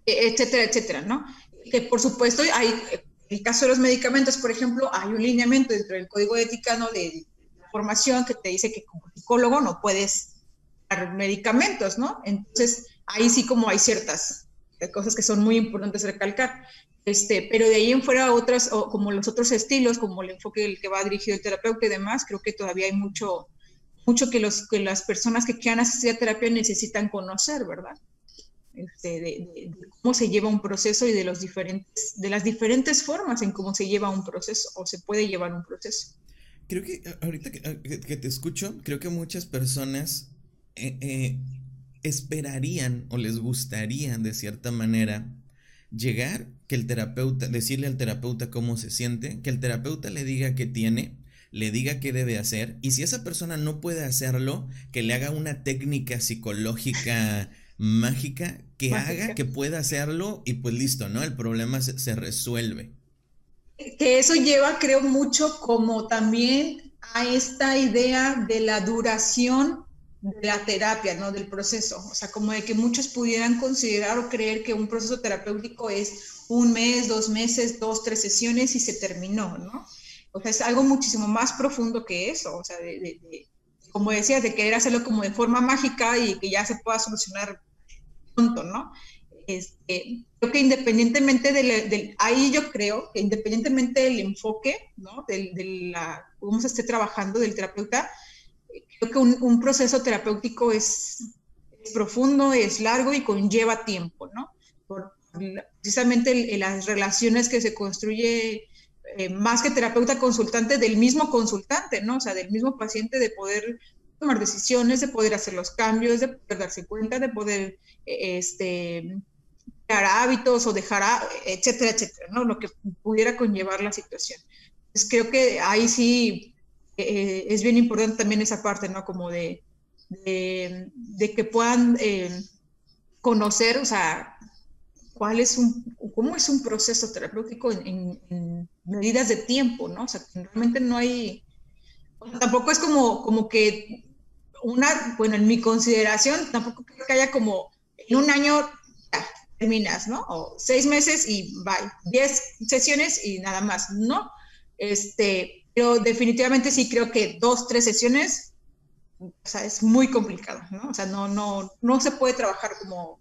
etcétera, etcétera, ¿no? Que por supuesto hay, en el caso de los medicamentos, por ejemplo, hay un lineamiento dentro del código ética, ¿no? De la formación que te dice que como psicólogo no puedes dar medicamentos, ¿no? Entonces, ahí sí como hay ciertas cosas que son muy importantes recalcar. Este, pero de ahí en fuera otras, como los otros estilos, como el enfoque el que va dirigido el terapeuta y demás, creo que todavía hay mucho, mucho que, los, que las personas que quieran asistir a terapia necesitan conocer, ¿verdad? Este, de, cómo se lleva un proceso y de, los diferentes, de las diferentes formas en cómo se lleva un proceso o se puede llevar un proceso. Creo que ahorita que, te escucho, creo que muchas personas eh, eh, esperarían o les gustaría de cierta manera llegar, que el terapeuta, decirle al terapeuta cómo se siente, que el terapeuta le diga qué tiene, le diga qué debe hacer y si esa persona no puede hacerlo, que le haga una técnica psicológica mágica que haga que pueda hacerlo y pues listo, ¿no? El problema se, resuelve. Que eso lleva, creo, mucho como también a esta idea de la duración de la terapia, ¿no? Del proceso. O sea, como de que muchos pudieran considerar o creer que un proceso terapéutico es un mes, dos meses, dos, tres sesiones y se terminó, ¿no? O sea, es algo muchísimo más profundo que eso. O sea, de, como decías, de querer hacerlo como de forma mágica y que ya se pueda solucionar ¿no? Este, creo que independientemente del, ahí yo creo que independientemente del enfoque, ¿no? De, la, cómo se esté trabajando del terapeuta, creo que un, proceso terapéutico es, profundo, es largo y conlleva tiempo, ¿no? Por, precisamente las relaciones que se construye eh, más que terapeuta consultante del mismo consultante, ¿no? O sea, del mismo paciente de poder tomar decisiones, de poder hacer los cambios, de poder darse cuenta, de poder este, crear hábitos o dejar, etcétera, etcétera, ¿no? Lo que pudiera conllevar la situación. Pues creo que ahí sí eh, es bien importante también esa parte, ¿no? Como de, de, que puedan eh, conocer, o sea, cuál es un, cómo es un proceso terapéutico en, en medidas de tiempo, ¿no? O sea, realmente no hay, tampoco es como, como que una, bueno, en mi consideración, tampoco creo que haya como en un año terminas, ¿no? O seis meses y bye, diez sesiones y nada más, ¿no? Este, pero definitivamente sí creo que dos, tres sesiones, o sea, es muy complicado, ¿no? O sea, no, no, no se puede trabajar como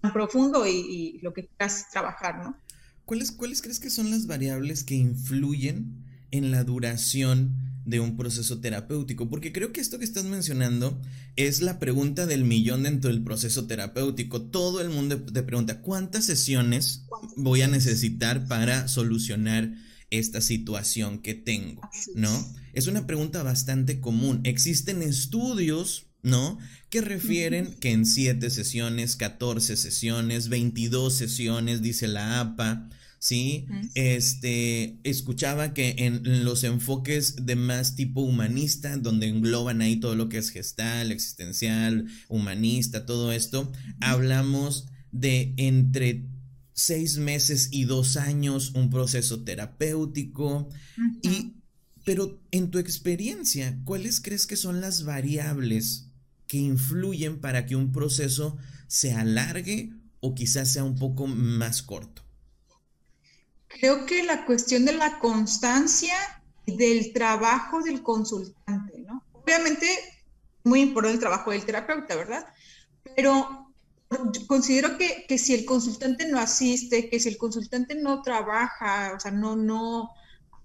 tan profundo y, lo que quieras trabajar, ¿no? ¿Cuáles, ¿Cuáles crees que son las variables que influyen en la duración de un proceso terapéutico? Porque creo que esto que estás mencionando es la pregunta del millón dentro del proceso terapéutico. Todo el mundo te pregunta, ¿cuántas sesiones voy a necesitar para solucionar esta situación que tengo? ¿No? Es una pregunta bastante común. Existen estudios, ¿no? Que refieren que en 7 sesiones, 14 sesiones, 22 sesiones, dice la APA, ¿sí? Este, escuchaba que en los enfoques de más tipo humanista, donde engloban ahí todo lo que es gestal, existencial, humanista, todo esto, hablamos de entre seis meses y dos años un proceso terapéutico y pero en tu experiencia, ¿cuáles crees que son las variables que influyen para que un proceso se alargue o quizás sea un poco más corto? Creo que la cuestión de la constancia del trabajo del consultante, ¿no? Obviamente, muy importante el trabajo del terapeuta, ¿verdad? Pero considero que, que, si el consultante no asiste, que si el consultante no trabaja, o sea, no, no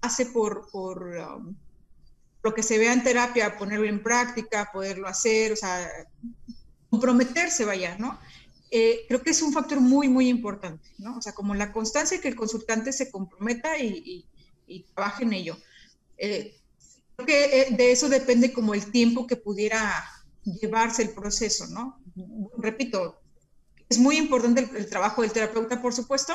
hace por, por um, lo que se vea en terapia, ponerlo en práctica, poderlo hacer, o sea, comprometerse, vaya, ¿no? Eh, creo que es un factor muy, muy importante, ¿no? O sea, como la constancia que el consultante se comprometa y, trabaje en ello. Eh, creo que eh, de eso depende como el tiempo que pudiera llevarse el proceso, ¿no? Repito, es muy importante el, trabajo del terapeuta, por supuesto,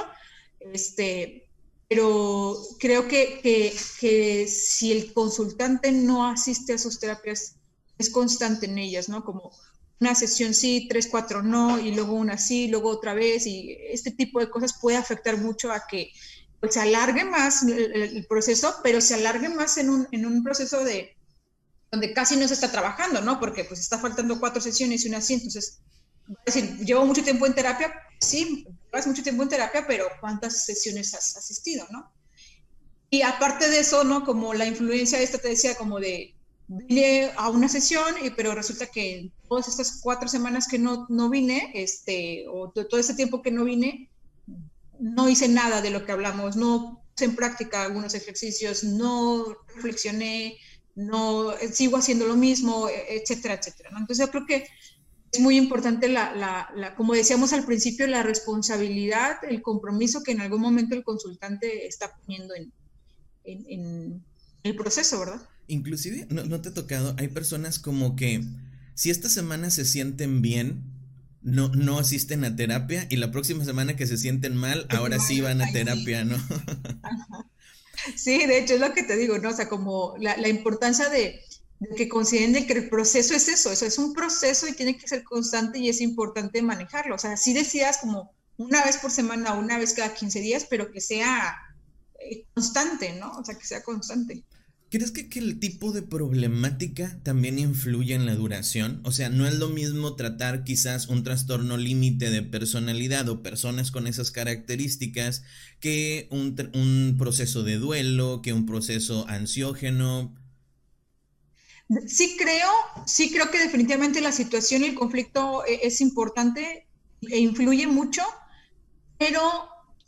este, pero creo que, que, que, si el consultante no asiste a sus terapias, es constante en ellas, ¿no? Como una sesión sí, tres, cuatro no, y luego una sí, luego otra vez, y este tipo de cosas puede afectar mucho a que pues, se alargue más el, proceso, pero se alargue más en un, en un proceso de donde casi no se está trabajando, ¿no? Porque pues está faltando cuatro sesiones y una sí, entonces, es decir, llevo mucho tiempo en terapia, sí, llevas mucho tiempo en terapia, pero ¿cuántas sesiones has asistido, no? Y aparte de eso, ¿no? Como la influencia esta te decía, como de vine a una sesión, y, pero resulta que todas estas cuatro semanas que no, no vine, este, o todo ese tiempo que no vine, no hice nada de lo que hablamos, no puse en práctica algunos ejercicios, no reflexioné, no sigo haciendo lo mismo, etcétera, etcétera. Entonces yo creo que es muy importante, la, la, como decíamos al principio, la responsabilidad, el compromiso que en algún momento el consultante está poniendo en, en, en el proceso, ¿verdad? Inclusive, no, te ha tocado, hay personas como que si esta semana se sienten bien, no, no asisten a terapia y la próxima semana que se sienten mal, ahora sí van a terapia, ¿no? Sí, de hecho es lo que te digo, ¿no? O sea, como la, importancia de, que consideren que el proceso es eso, eso es un proceso y tiene que ser constante y es importante manejarlo. O sea, sí decías como una vez por semana, una vez cada 15 días, pero que sea eh, constante, ¿no? O sea, que sea constante. ¿Crees que, el tipo de problemática también influye en la duración? O sea, no es lo mismo tratar quizás un trastorno límite de personalidad o personas con esas características que un, proceso de duelo, que un proceso ansiógeno. Sí creo, sí creo que definitivamente la situación y el conflicto eh, es importante e influye mucho, pero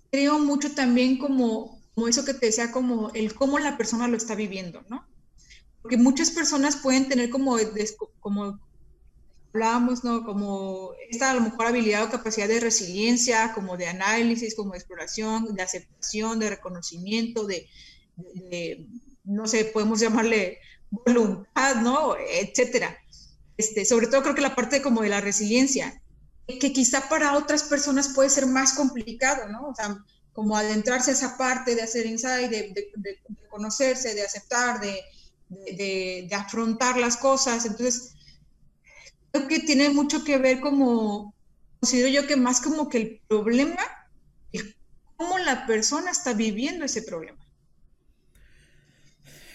creo mucho también como como eso que te decía, como el cómo la persona lo está viviendo, ¿no? Porque muchas personas pueden tener como, como hablábamos, ¿no? Como esta a lo mejor habilidad o capacidad de resiliencia, como de análisis, como de exploración, de aceptación, de reconocimiento, de, no sé, podemos llamarle voluntad, ¿no? Etcétera. Este, sobre todo creo que la parte como de la resiliencia, que quizá para otras personas puede ser más complicado, ¿no? Como adentrarse a esa parte de hacer insight, de, conocerse, de aceptar, de, afrontar las cosas. Entonces, creo que tiene mucho que ver como, considero yo que más como que el problema es cómo la persona está viviendo ese problema.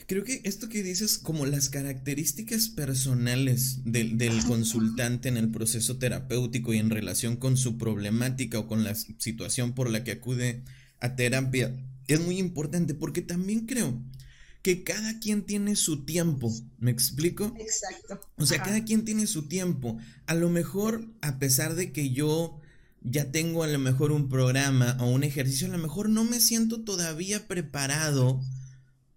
Creo que esto que dices, como las características personales del, consultante en el proceso terapéutico y en relación con su problemática o con la situación por la que acude a terapia, es muy importante porque también creo que cada quien tiene su tiempo, ¿me explico? Exacto. O sea, cada quien tiene su tiempo. A lo mejor, a pesar de que yo ya tengo a lo mejor un programa o un ejercicio, a lo mejor no me siento todavía preparado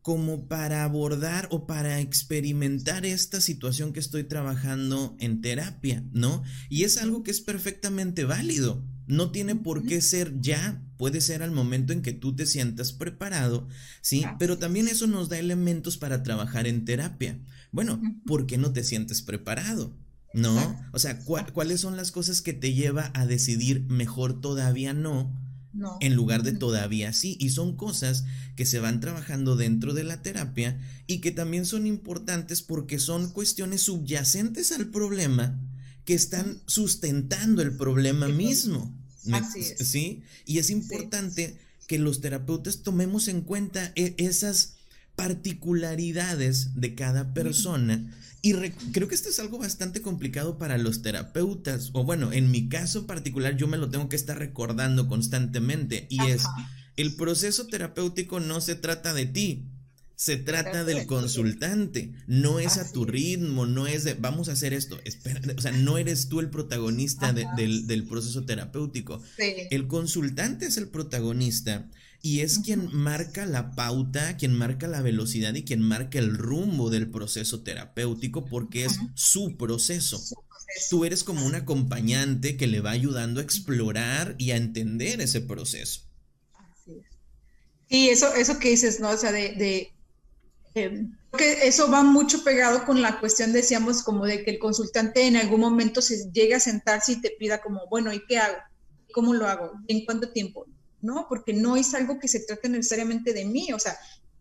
como para abordar o para experimentar esta situación que estoy trabajando en terapia, ¿no? Y es algo que es perfectamente válido. No tiene por qué ser ya, puede ser al momento en que tú te sientas preparado, ¿sí? Pero también eso nos da elementos para trabajar en terapia. Bueno, ¿por qué no te sientes preparado? ¿No? O sea, ¿cuáles son las cosas que te lleva a decidir mejor todavía no? No. En lugar de todavía sí. Y son cosas que se van trabajando dentro de la terapia y que también son importantes porque son cuestiones subyacentes al problema que están sustentando el problema mismo. Así es. ¿Sí? Y es importante que los terapeutas tomemos en cuenta e, esas particularidades de cada persona. Y creo que esto es algo bastante complicado para los terapeutas, o bueno, en mi caso particular yo me lo tengo que estar recordando constantemente, y es, el proceso terapéutico no se trata de ti, se trata del consultante, no es a tu ritmo, no es de vamos a hacer esto, espera, o sea, no eres tú el protagonista del, proceso terapéutico. El consultante es el protagonista y es quien marca la pauta, quien marca la velocidad y quien marca el rumbo del proceso terapéutico porque es su proceso. Tú eres como un acompañante que le va ayudando a explorar y a entender ese proceso. Y eso, eso que dices, ¿no? O sea, de eh, que eso va mucho pegado con la cuestión, decíamos, como de que el consultante en algún momento se llega a sentarse y te pida como, bueno, ¿y qué hago? ¿Cómo lo hago? ¿En cuánto tiempo? No, porque no es algo que se trate necesariamente de mí, o sea,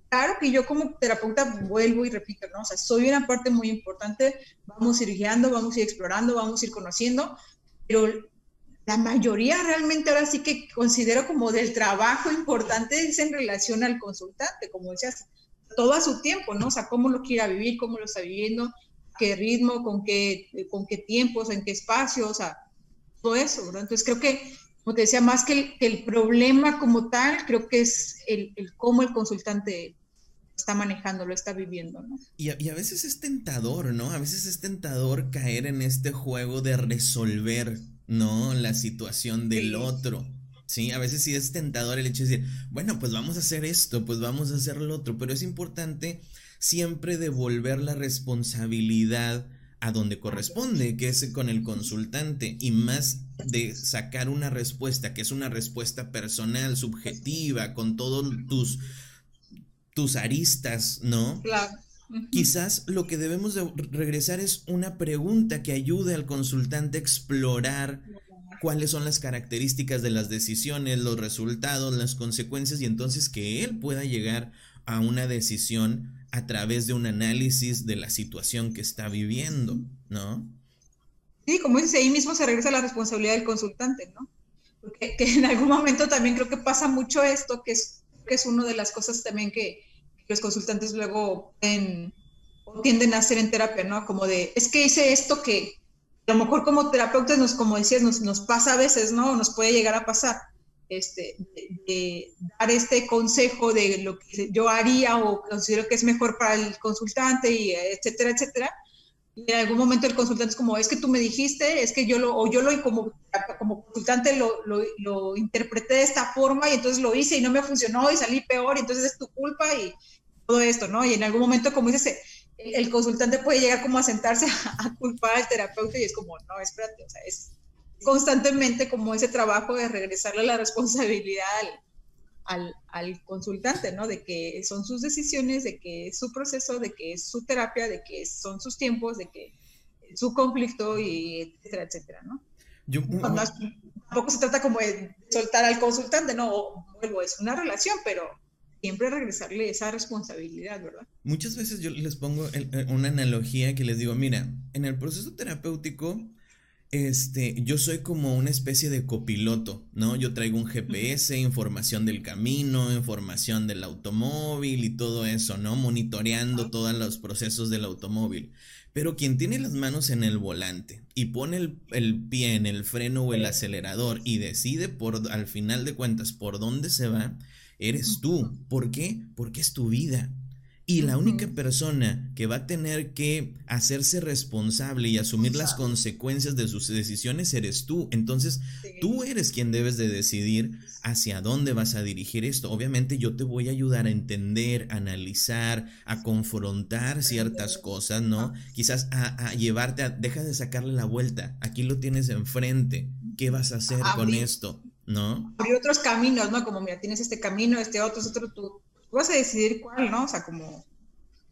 claro que yo como terapeuta vuelvo y repito, ¿no? O sea, soy una parte muy importante, vamos a ir guiando, vamos a ir explorando, vamos a ir conociendo, pero la mayoría realmente ahora sí que considero como del trabajo importante es en relación al consultante, como decías, todo a su tiempo, ¿no? O sea, cómo lo quiera vivir, cómo lo está viviendo, qué ritmo, con qué, con qué tiempos, en qué espacio, o sea, todo eso. Entonces creo que, como te decía, más que el, problema como tal, creo que es el, cómo el consultante está manejando, lo está viviendo, ¿no? Y a, veces es tentador, ¿no? A veces es tentador caer en este juego de resolver, ¿no? La situación del otro. Sí, a veces sí es tentador el hecho de decir, bueno, pues vamos a hacer esto, pues vamos a hacer lo otro, pero es importante siempre devolver la responsabilidad a donde corresponde, que es con el consultante, y más de sacar una respuesta, que es una respuesta personal, subjetiva, con todos tus, tus aristas, ¿no? Claro. Quizás lo que debemos de regresar es una pregunta que ayude al consultante a explorar cuáles son las características de las decisiones, los resultados, las consecuencias y entonces que él pueda llegar a una decisión a través de un análisis de la situación que está viviendo, ¿no? Sí, como dice, ahí mismo se regresa la responsabilidad del consultante, ¿no? Porque en algún momento también creo que pasa mucho esto, que es, que es una de las cosas también que, los consultantes luego tienden a hacer en terapia, ¿no? Como de, es que hice esto que, a lo mejor como terapeutas, nos, como decías, nos, nos pasa a veces, ¿no? Nos puede llegar a pasar, este, de, dar este consejo de lo que yo haría o considero que es mejor para el consultante, y etcétera, etcétera. Y en algún momento el consultante es como, es que tú me dijiste, es que yo lo, o yo lo como, como consultante lo, lo, lo interpreté de esta forma y entonces lo hice y no me funcionó y salí peor y entonces es tu culpa y todo esto, ¿no? Y en algún momento, como dices, el consultante puede llegar como a sentarse a, culpar al terapeuta y es como, no, espérate, o sea, es constantemente como ese trabajo de regresarle la responsabilidad al, al, consultante, ¿no? De que son sus decisiones, de que es su proceso, de que es su terapia, de que son sus tiempos, de que su conflicto y etcétera, etcétera, ¿no? Yo, tampoco se trata como de soltar al consultante, no, vuelvo, es una relación, pero siempre regresarle esa responsabilidad, ¿verdad? Muchas veces yo les pongo una analogía que les digo, mira, en el proceso terapéutico Este, yo soy como una especie de copiloto, ¿no? Yo traigo un GPS, información del camino, información del automóvil y todo eso, ¿no? Monitoreando todos los procesos del automóvil. Pero quien tiene las manos en el volante y pone el, el, pie en el freno o el acelerador y decide por, al final de cuentas, por dónde se va, eres tú. ¿Por qué? Porque es tu vida. Y la única persona que va a tener que hacerse responsable y asumir las consecuencias de sus decisiones eres tú. Entonces, tú eres quien debes de decidir hacia dónde vas a dirigir esto. Obviamente yo te voy a ayudar a entender, a analizar, a confrontar ciertas cosas, ¿no? Quizás a, llevarte a, deja de sacarle la vuelta, aquí lo tienes enfrente, ¿qué vas a hacer con esto? ¿No? Hay otros caminos, ¿no? Como mira, tienes este camino, este otro, este otro, tú vas a decidir cuál, ¿no? O sea, como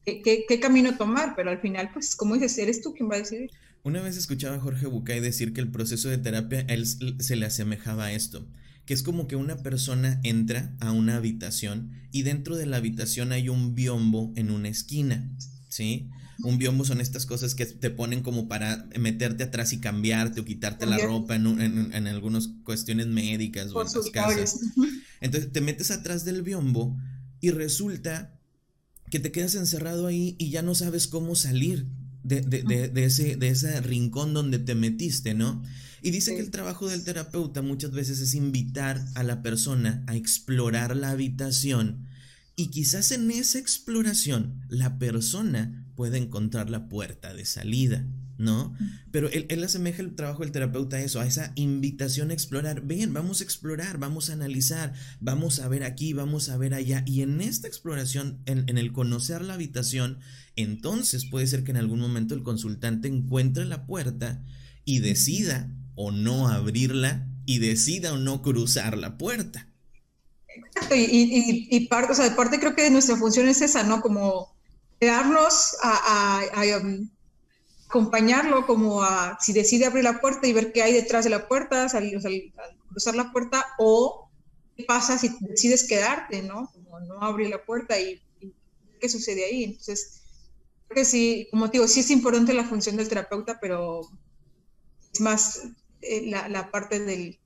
qué, qué, camino tomar, pero al final, pues, como dices, eres tú quien va a decidir. Una vez escuchaba a Jorge Bucay decir que el proceso de terapia él se le asemejaba a esto, que es como que una persona entra a una habitación y dentro de la habitación hay un biombo en una esquina, ¿sí? Un biombo son estas cosas que te ponen como para meterte atrás y cambiarte o quitarte la ropa en, en, en, algunas cuestiones médicas o en las casas. Entonces te metes atrás del biombo y resulta que te quedas encerrado ahí y ya no sabes cómo salir de, ese, de ese rincón donde te metiste, ¿no? Y dice que el trabajo del terapeuta muchas veces es invitar a la persona a explorar la habitación y quizás en esa exploración la persona pueda encontrar la puerta de salida. ¿No? Pero él, él, asemeja el trabajo del terapeuta a eso, a esa invitación a explorar. Ven, vamos a explorar, vamos a analizar, vamos a ver aquí, vamos a ver allá. Y en esta exploración, en, en el conocer la habitación, entonces puede ser que en algún momento el consultante encuentre la puerta y decida o no abrirla y decida o no cruzar la puerta. Exacto, y, y, y parte, o sea, parte creo que nuestra función es esa, ¿no? Como quedarnos a, a, a um, acompañarlo como a si decide abrir la puerta y ver qué hay detrás de la puerta, salir, cruzar la puerta, o qué pasa si decides quedarte, ¿no? Como no abrir la puerta y, qué sucede ahí. Entonces, creo que sí, como te digo, sí es importante la función del terapeuta, pero es más eh, la, parte del,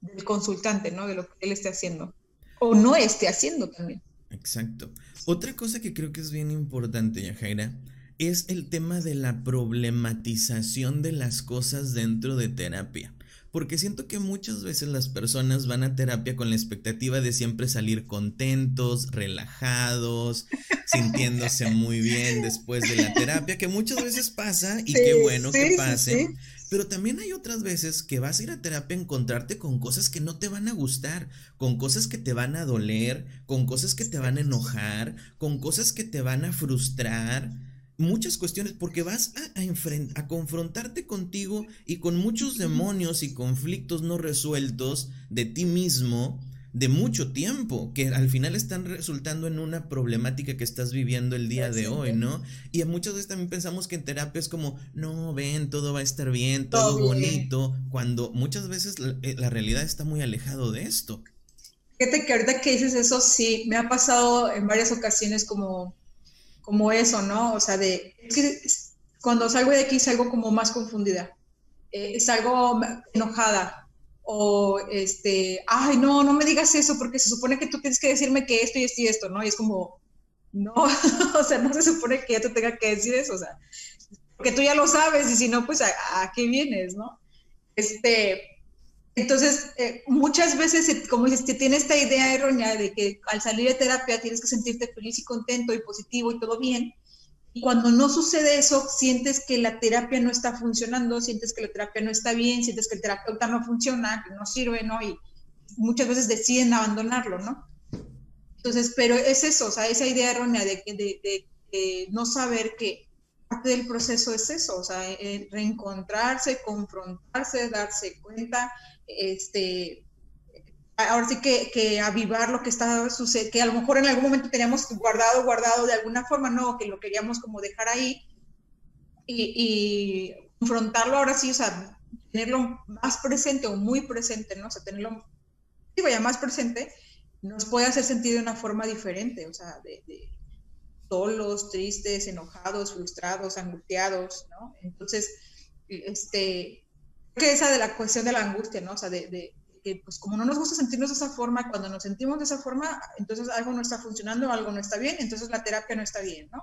del consultante, ¿no? De lo que él esté haciendo. O no esté haciendo también. Exacto. Otra cosa que creo que es bien importante, Yajaira, es el tema de la problematización de las cosas dentro de terapia. Porque siento que muchas veces las personas van a terapia con la expectativa de siempre salir contentos, relajados, sintiéndose muy bien después de la terapia, que muchas veces pasa y qué bueno que pase. pero también hay otras veces que vas a ir a terapia a encontrarte con cosas que no te van a gustar, con cosas que te van a doler, con cosas que te van a enojar, con cosas que te van a frustrar muchas cuestiones porque vas a, a, confrontarte contigo y con muchos demonios y conflictos no resueltos de ti mismo de mucho tiempo, que al final están resultando en una problemática que estás viviendo el día de hoy, ¿no? Y muchas veces también pensamos que en terapia es como, no, ven, todo va a estar bien, todo, bonito, cuando muchas veces la, eh, la, realidad está muy alejado de esto. Fíjate que ahorita que dices eso, sí, me ha pasado en varias ocasiones como como eso, ¿no? O sea, de, cuando salgo de aquí salgo como más confundida, eh, salgo enojada o, este, ay, no, no me digas eso porque se supone que tú tienes que decirme que esto y esto y esto, ¿no? Y es como, no, o sea, no se supone que yo te tenga que decir eso, o sea, porque tú ya lo sabes y si no, pues, ¿a, a qué vienes, no? Este, entonces, eh, muchas veces, como dices, te tiene esta idea errónea de que al salir de terapia tienes que sentirte feliz y contento y positivo y todo bien. Y cuando no sucede eso, sientes que la terapia no está funcionando, sientes que la terapia no está bien, sientes que el terapeuta no funciona, que no sirve, ¿no? Y muchas veces deciden abandonarlo, ¿no? Entonces, pero es eso, o sea, esa idea errónea de, de, de no saber que parte del proceso es eso, o sea, reencontrarse, confrontarse, darse cuenta, este, ahora sí que, que, avivar lo que está sucediendo, que a lo mejor en algún momento teníamos guardado, guardado de alguna forma, no, que lo queríamos como dejar ahí y, y confrontarlo ahora sí, o sea, tenerlo más presente o muy presente, ¿no? O sea, tenerlo, digo ya más presente, nos puede hacer sentir de una forma diferente, o sea, de, de solos, tristes, enojados, frustrados, angustiados, ¿no? Entonces, este, que esa de la cuestión de la angustia, ¿no? O sea, de, que pues como no nos gusta sentirnos de esa forma, cuando nos sentimos de esa forma, entonces algo no está funcionando, algo no está bien, entonces la terapia no está bien, ¿no?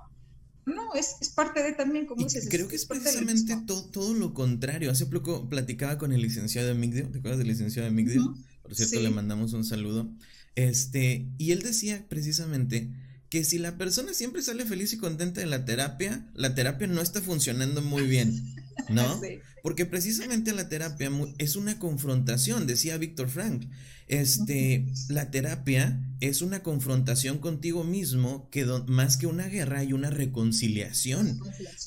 No, es, es parte de también, como dices. Creo que es, precisamente todo, todo, lo contrario. Hace poco platicaba con el licenciado Emigdio, ¿te acuerdas del licenciado Emigdio? Por cierto, le mandamos un saludo. Este, y él decía precisamente que si la persona siempre sale feliz y contenta de la terapia, la terapia no está funcionando muy bien, ¿no? Porque precisamente la terapia es una confrontación, decía Víctor Frank. Este, la terapia es una confrontación contigo mismo que más que una guerra hay una reconciliación.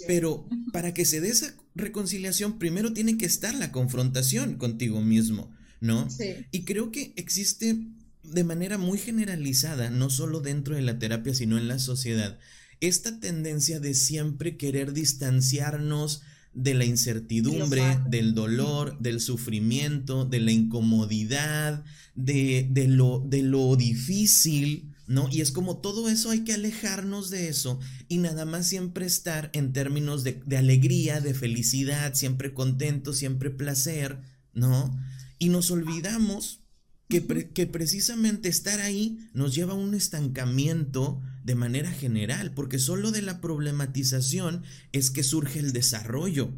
Pero para que se dé esa reconciliación, primero tiene que estar la confrontación contigo mismo, ¿no? Y creo que existe de manera muy generalizada, no solo dentro de la terapia, sino en la sociedad, esta tendencia de siempre querer distanciarnos de la incertidumbre, del dolor, del sufrimiento, de la incomodidad, de, de, lo, de lo difícil, ¿no? Y es como todo eso hay que alejarnos de eso y nada más siempre estar en términos de, de alegría, de felicidad, siempre contento, siempre placer, ¿no? Y nos olvidamos que, precisamente estar ahí nos lleva a un estancamiento de manera general, porque solo de la problematización es que surge el desarrollo,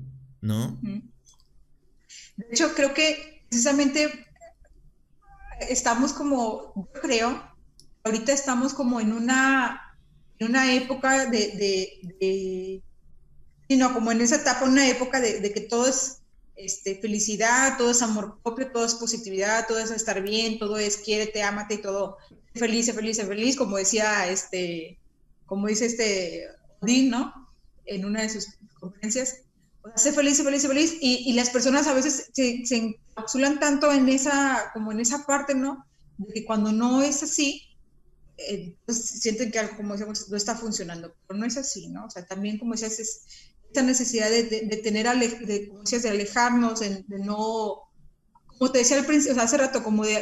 ¿no? De hecho, creo que precisamente estamos como, yo creo, ahorita estamos como en una, en una época de, de, sino como en esa etapa, una época de, de que todo este, felicidad, todo es amor propio, todo es positividad, todo es estar bien, todo es quiérete, ámate y todo feliz, feliz, feliz, como decía este, como dice este Odín, ¿no? En una de sus conferencias. O sea, sé feliz, feliz, feliz. Y, y, las personas a veces se, se, encapsulan tanto en esa, como en esa parte, ¿no? De que cuando no es así, eh, pues sienten que algo, como decíamos, no está funcionando. Pero no es así, ¿no? O sea, también, como decías, es, esta necesidad de, de, tener, de, de alejarnos, de, no, como te decía al principio, o sea, hace rato, como de,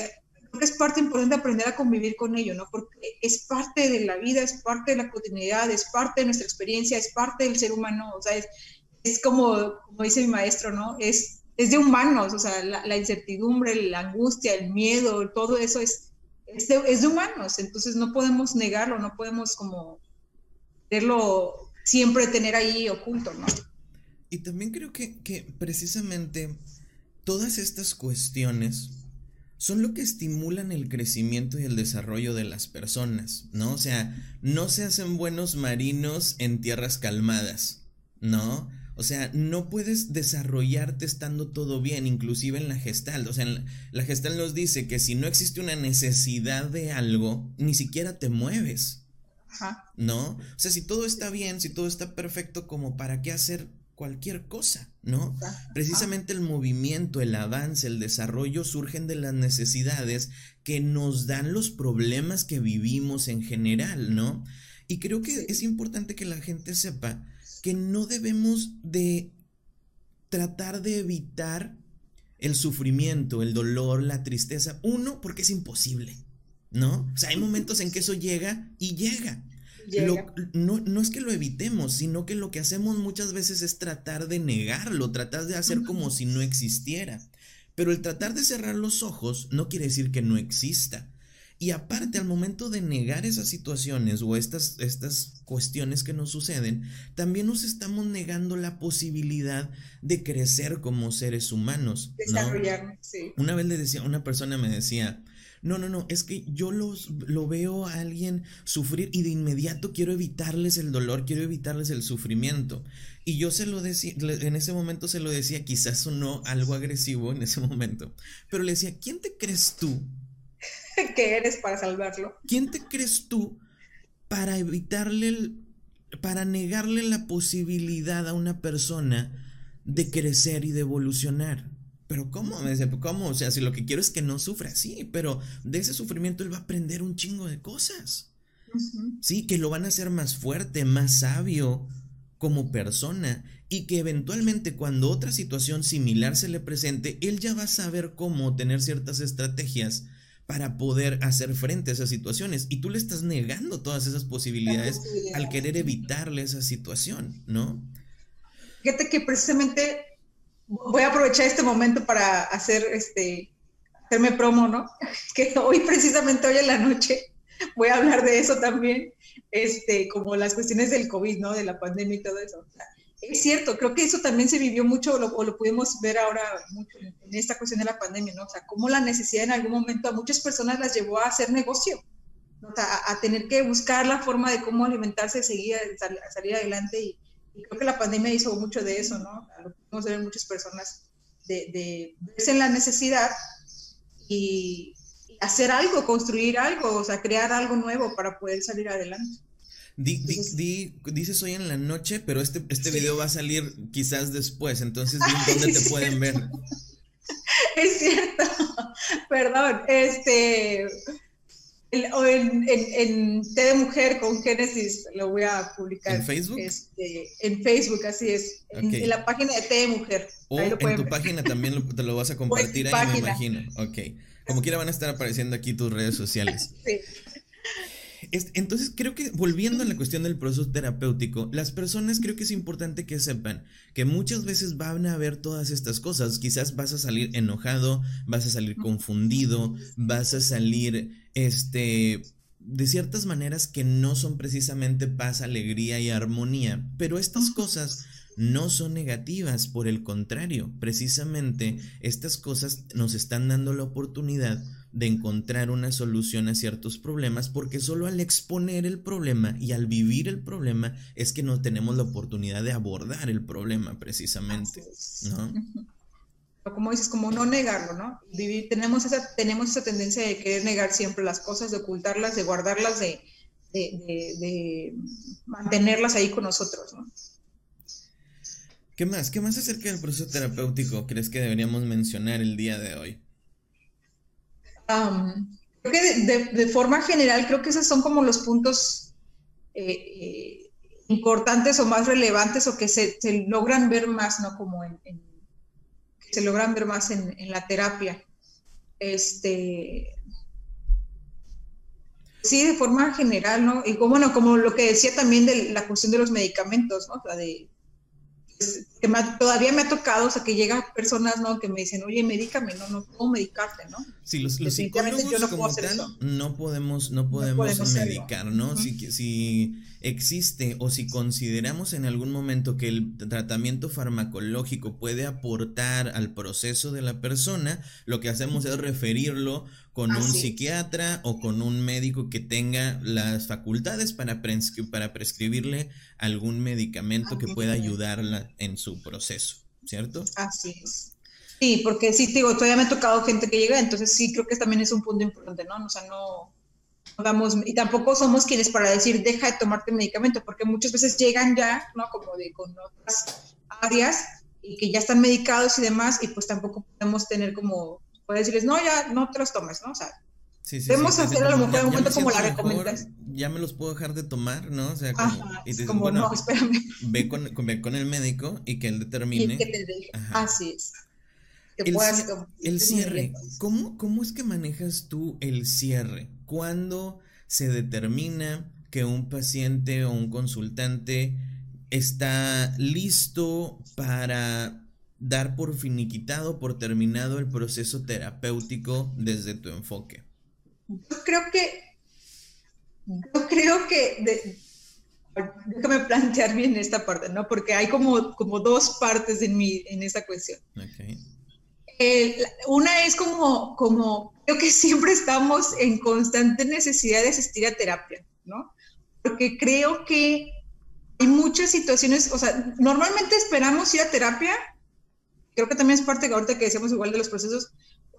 creo que es parte importante aprender a convivir con ello, ¿no? Porque es parte de la vida, es parte de la cotidianidad, es parte de nuestra experiencia, es parte del ser humano, o sea, es, es como, como dice mi maestro, ¿no? Es, es de humanos, o sea, la, la incertidumbre, la angustia, el miedo, todo eso es, es de, es de humanos, entonces no podemos negarlo, no podemos como verlo siempre tener ahí oculto, ¿no? Y también creo que, que precisamente todas estas cuestiones son lo que estimulan el crecimiento y el desarrollo de las personas, ¿no? O sea, no se hacen buenos marinos en tierras calmadas, ¿no? O sea, no puedes desarrollarte estando todo bien, inclusive en la gestal. O sea, la gestal nos dice que si no existe una necesidad de algo, ni siquiera te mueves. ¿No? O sea, si todo está bien, si todo está perfecto, como para qué hacer cualquier cosa, ¿no? Precisamente el movimiento, el avance, el desarrollo surgen de las necesidades que nos dan los problemas que vivimos en general, ¿no? Y creo que es importante que la gente sepa que no debemos de tratar de evitar el sufrimiento, el dolor, la tristeza. Uno, porque es imposible. ¿No? O sea, hay momentos en que eso llega y llega. no, no, es que lo evitemos, sino que lo que hacemos muchas veces es tratar de negarlo, tratar de hacer como si no existiera. Pero el tratar de cerrar los ojos no quiere decir que no exista. Y aparte, al momento de negar esas situaciones o estas, estas cuestiones que nos suceden, también nos estamos negando la posibilidad de crecer como seres humanos. Desarrollarnos, sí. Una vez le decía, una persona me decía, no, no, no, es que yo los, lo veo a alguien sufrir y de inmediato quiero evitarles el dolor, quiero evitarles el sufrimiento. Y yo se lo decía, en ese momento se lo decía, quizás sonó algo agresivo en ese momento, pero le decía, ¿quién te crees tú? que eres para salvarlo. ¿Quién te crees tú para evitarle, para negarle la posibilidad a una persona de crecer y de evolucionar? Pero ¿cómo? Me dice, ¿cómo? O sea, si lo que quiero es que no sufra, sí, pero de ese sufrimiento él va a aprender un chingo de cosas. Sí, que lo van a hacer más fuerte, más sabio como persona y que eventualmente cuando otra situación similar se le presente, él ya va a saber cómo tener ciertas estrategias para poder hacer frente a esas situaciones. Y tú le estás negando todas esas posibilidades al querer evitarle esa situación, ¿no? Fíjate que precisamente voy a aprovechar este momento para hacer este hacerme promo, ¿no? Que hoy precisamente hoy en la noche voy a hablar de eso también, este, como las cuestiones del COVID, ¿no? De la pandemia y todo eso. es cierto, creo que eso también se vivió mucho, o lo pudimos ver ahora mucho en esta cuestión de la pandemia, ¿no? O sea, cómo la necesidad en algún momento a muchas personas las llevó a hacer negocio, o sea, a, tener que buscar la forma de cómo alimentarse, seguir, salir adelante y, creo que la pandemia hizo mucho de eso, ¿no? Lo pudimos ver muchas personas de, de verse en la necesidad y, hacer algo, construir algo, o sea, crear algo nuevo para poder salir adelante. dices hoy en la noche, pero este, este video va a salir quizás después, entonces ¿dónde te pueden ver? Es cierto, perdón, este, en, en, T de Mujer con Génesis lo voy a publicar. ¿En Facebook? Este, en Facebook, así es. En, la página de T de Mujer. O en tu página también te lo vas a compartir ahí, me imagino. Ok. Como quiera van a estar apareciendo aquí tus redes sociales. sí. Entonces, creo que volviendo a la cuestión del proceso terapéutico, las personas creo que es importante que sepan que muchas veces van a ver todas estas cosas. Quizás vas a salir enojado, vas a salir confundido, vas a salir, este, de ciertas maneras que no son precisamente paz, alegría y armonía. Pero estas cosas no son negativas, por el contrario, precisamente estas cosas nos están dando la oportunidad de encontrar una solución a ciertos problemas porque solo al exponer el problema y al vivir el problema es que no tenemos la oportunidad de abordar el problema precisamente, ¿no? Como dices, como no negarlo, ¿no? Vivir, tenemos, esa, tenemos esa tendencia de querer negar siempre las cosas, de ocultarlas, de guardarlas, de, de mantenerlas ahí con nosotros, ¿no? ¿Qué más? ¿Qué más acerca del proceso terapéutico crees que deberíamos mencionar el día de hoy? Creo que de, forma general, creo que esos son como los puntos eh, eh, importantes o más relevantes o que se, logran ver más, ¿no? Como en, se logran ver más en, la terapia. Este, sí, de forma general, ¿no? Y como, bueno, como lo que decía también de la cuestión de los medicamentos, ¿no? La de que todavía me ha tocado, o sea, que llegan personas, ¿no? Que me dicen, oye, medícame, no, no puedo medicarte, ¿no? Sí, los, los psicólogos no como tal, no podemos, no podemos, medicar, ¿no? si, si existe o si consideramos en algún momento que el tratamiento farmacológico puede aportar al proceso de la persona, lo que hacemos es referirlo con un psiquiatra o con un médico que tenga las facultades para, para prescribirle algún medicamento que pueda ayudarla en su proceso, ¿cierto? Así es. Sí, porque sí, digo, todavía me ha tocado gente que llega, entonces sí creo que también es un punto importante, ¿no? O sea, no, damos, y tampoco somos quienes para decir, deja de tomarte medicamento, porque muchas veces llegan ya, ¿no? Como de con otras áreas y que ya están medicados y demás, y pues tampoco podemos tener como puede decirles, no, ya no te los tomes, ¿no? O sea, sí, sí, podemos hacer a lo mejor un momento como la recomendación. Ya me los puedo dejar de tomar, ¿no? O sea, como, y te como no, espérame. Ve con, con, el médico y que él determine. Y que te Así es. el, el cierre, ¿Cómo, ¿cómo es que manejas tú el cierre? ¿Cuándo se determina que un paciente o un consultante está listo para dar por finiquitado, por terminado el proceso terapéutico desde tu enfoque? Yo creo que, yo creo que, déjame plantear bien esta parte, ¿no? Porque hay como, como dos partes en, mi, en esta cuestión. una es como, como, creo que siempre estamos en constante necesidad de asistir a terapia, ¿no? Porque creo que hay muchas situaciones, o sea, normalmente esperamos ir a terapia creo que también es parte que ahorita que decíamos igual de los procesos,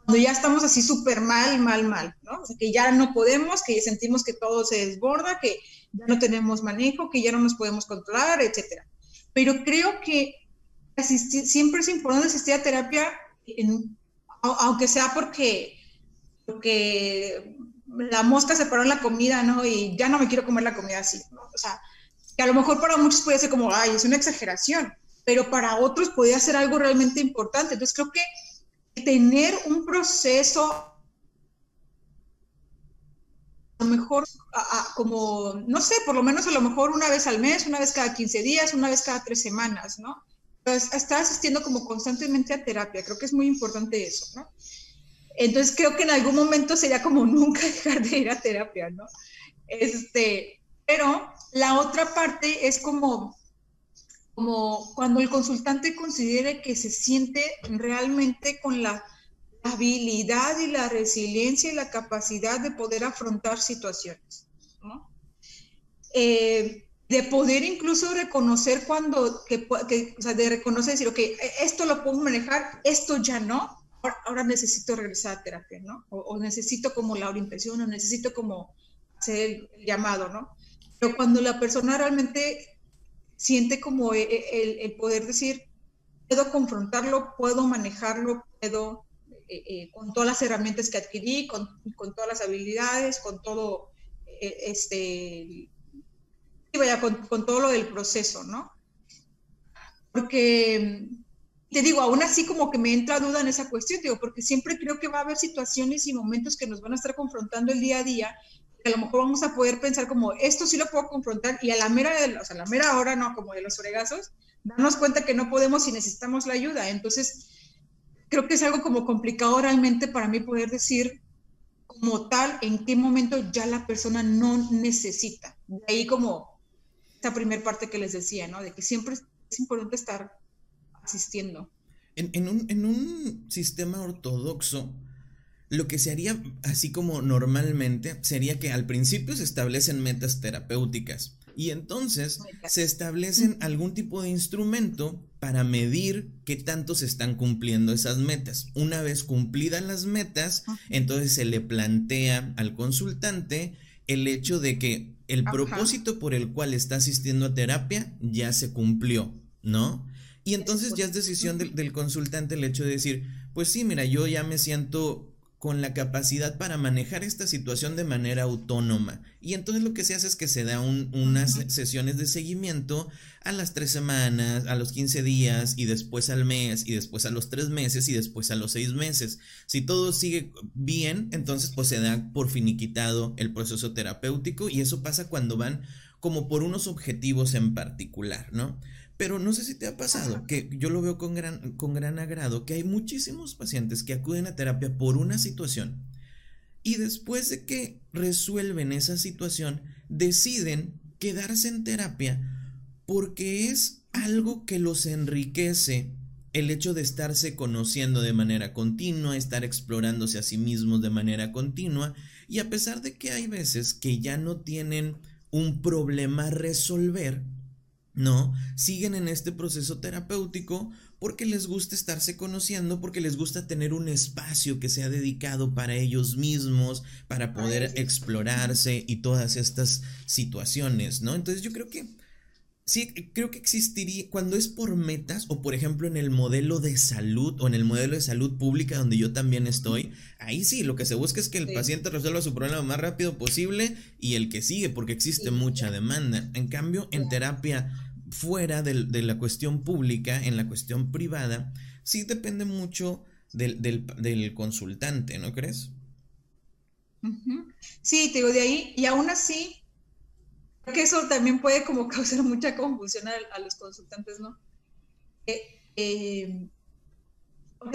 cuando ya estamos así súper mal, mal, mal, ¿no? O sea, que ya no podemos, que sentimos que todo se desborda, que ya no tenemos manejo, que ya no nos podemos controlar, etcétera. Pero creo que siempre es importante asistir a terapia, aunque sea porque, porque la mosca se paró en la comida, ¿no? Y ya no me quiero comer la comida así, ¿no? O sea, que a lo mejor para muchos puede ser como, ay, es una exageración, pero para otros podía ser algo realmente importante. Entonces creo que tener un proceso, a lo mejor como, no sé, por lo menos a lo mejor una vez al mes, una vez cada 15 días, una vez cada tres semanas, ¿no? está asistiendo como constantemente a terapia. Creo que es muy importante eso, ¿no? Entonces creo que en algún momento sería como nunca dejar de ir a terapia, ¿no? Este, pero la otra parte es como, como cuando el consultante considere que se siente realmente con la habilidad y la resiliencia y la capacidad de poder afrontar situaciones, ¿no? Eh, de poder incluso reconocer cuando, que, que, o sea, de reconocer, decir, ok, e, esto lo puedo manejar, esto ya no, ahora, necesito regresar a terapia, ¿no? O, necesito como la orientación, o necesito como hacer el llamado, ¿no? Pero cuando la persona realmente siente como e, e, el, poder decir, puedo confrontarlo, puedo manejarlo, puedo, eh, eh, con todas las herramientas que adquirí, con, todas las habilidades, con todo, eh, este, vaya, con, todo lo del proceso, ¿no? Porque te digo, aún así como que me entra duda en esa cuestión, digo, porque siempre creo que va a haber situaciones y momentos que nos van a estar confrontando el día a día, a lo mejor vamos a poder pensar como, esto sí lo puedo confrontar, y a la mera, o sea, a la mera hora, no, como de los fregazos, darnos cuenta que no podemos y necesitamos la ayuda. Entonces, creo que es algo como complicado realmente para mí poder decir como tal en qué momento ya la persona no necesita. De ahí como esta primera parte que les decía, ¿no? De que siempre es importante estar asistiendo. En, un, en un sistema ortodoxo, lo que se haría así como normalmente sería que al principio se establecen metas terapéuticas y entonces se establecen algún tipo de instrumento para medir qué tanto se están cumpliendo esas metas. Una vez cumplidas las metas, entonces se le plantea al consultante el hecho de que el propósito por el cual está asistiendo a terapia ya se cumplió, ¿no? Y entonces ya es decisión del, del, consultante el hecho de decir, pues sí, mira, yo ya me siento con la capacidad para manejar esta situación de manera autónoma. Y entonces lo que se hace es que se da unas sesiones de seguimiento a las tres semanas, a los 15 días y después al mes y después a los tres meses y después a los seis meses. Si todo sigue bien, entonces pues se da por finiquitado el proceso terapéutico y eso pasa cuando van como por unos objetivos en particular, ¿no? Pero no sé si te ha pasado, que yo lo veo con gran, con gran agrado, que hay muchísimos pacientes que acuden a terapia por una situación y después de que resuelven esa situación, deciden quedarse en terapia porque es algo que los enriquece el hecho de estarse conociendo de manera continua, estar explorándose a sí mismos de manera continua, y a pesar de que hay veces que ya no tienen un problema a resolver, ¿no? Siguen en este proceso terapéutico porque les gusta estarse conociendo, porque les gusta tener un espacio que sea dedicado para ellos mismos, para poder explorarse y todas estas situaciones, ¿no? Entonces yo creo que sí, creo que existiría, cuando es por metas o por ejemplo en el modelo de salud o en el modelo de salud pública donde yo también estoy, ahí sí, lo que se busca es que el paciente resuelva su problema lo más rápido posible y el que sigue, porque existe mucha demanda. En cambio, en terapia fuera de la cuestión pública, en la cuestión privada, sí depende mucho del, consultante, ¿no crees? Sí, te digo de ahí, y aún así, creo que eso también puede como causar mucha confusión a, los consultantes, ¿no? Eh, eh,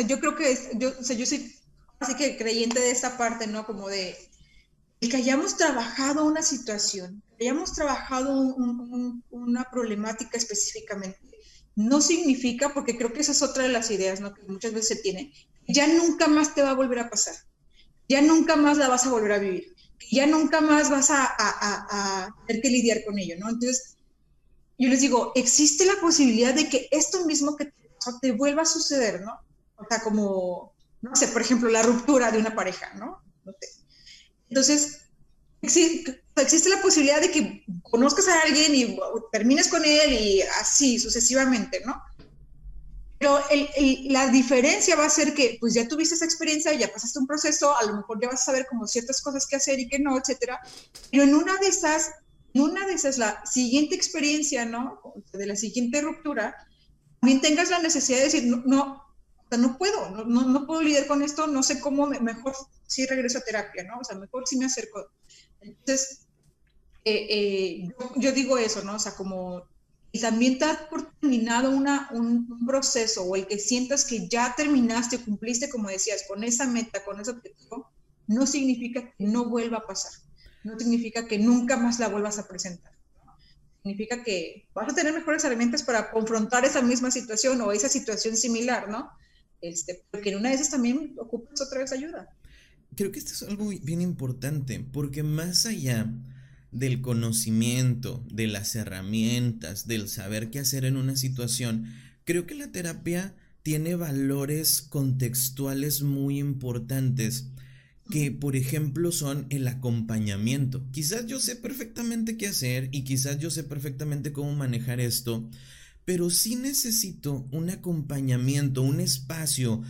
yo creo que, yo, o yo soy así que creyente de esta parte, ¿no? Como de el que hayamos trabajado una situación, hayamos trabajado una problemática específicamente, no significa, porque creo que esa es otra de las ideas ¿no? que muchas veces se tiene, ya nunca más te va a volver a pasar, ya nunca más la vas a volver a vivir, ya nunca más vas a, a, tener que lidiar con ello, ¿no? Entonces, yo les digo, existe la posibilidad de que esto mismo que te te vuelva a suceder, ¿no? O sea, como, no sé, por ejemplo, la ruptura de una pareja, ¿no? No sé. Entonces, existe la posibilidad de que conozcas a alguien y termines con él y así sucesivamente, ¿no? Pero la diferencia va a ser que pues ya tuviste esa experiencia, ya pasaste un proceso, a lo mejor ya vas a saber como ciertas cosas que hacer y que no, etcétera. Pero en una de esas, en una de esas, la siguiente experiencia, ¿no? De la siguiente ruptura, también tengas la necesidad de decir, no, no, no puedo, no, no, puedo lidiar con esto, no sé cómo, mejor si regreso a terapia, ¿no? O sea, mejor si me acerco. Entonces, eh, eh, yo, digo eso, ¿no? O sea, como y también dar por terminado una, un, proceso o el que sientas que ya terminaste cumpliste, como decías, con esa meta, con ese objetivo, no significa que no vuelva a pasar, no significa que nunca más la vuelvas a presentar. Significa que vas a tener mejores herramientas para confrontar esa misma situación o esa situación similar, ¿no? Este, porque en una de esas también ocupas otra vez ayuda. Creo que esto es algo bien importante, porque más allá del conocimiento, de las herramientas, del saber qué hacer en una situación, creo que la terapia tiene valores contextuales muy importantes que por ejemplo son el acompañamiento. Quizás yo sé perfectamente qué hacer y quizás yo sé perfectamente cómo manejar esto, pero sí necesito un acompañamiento, un espacio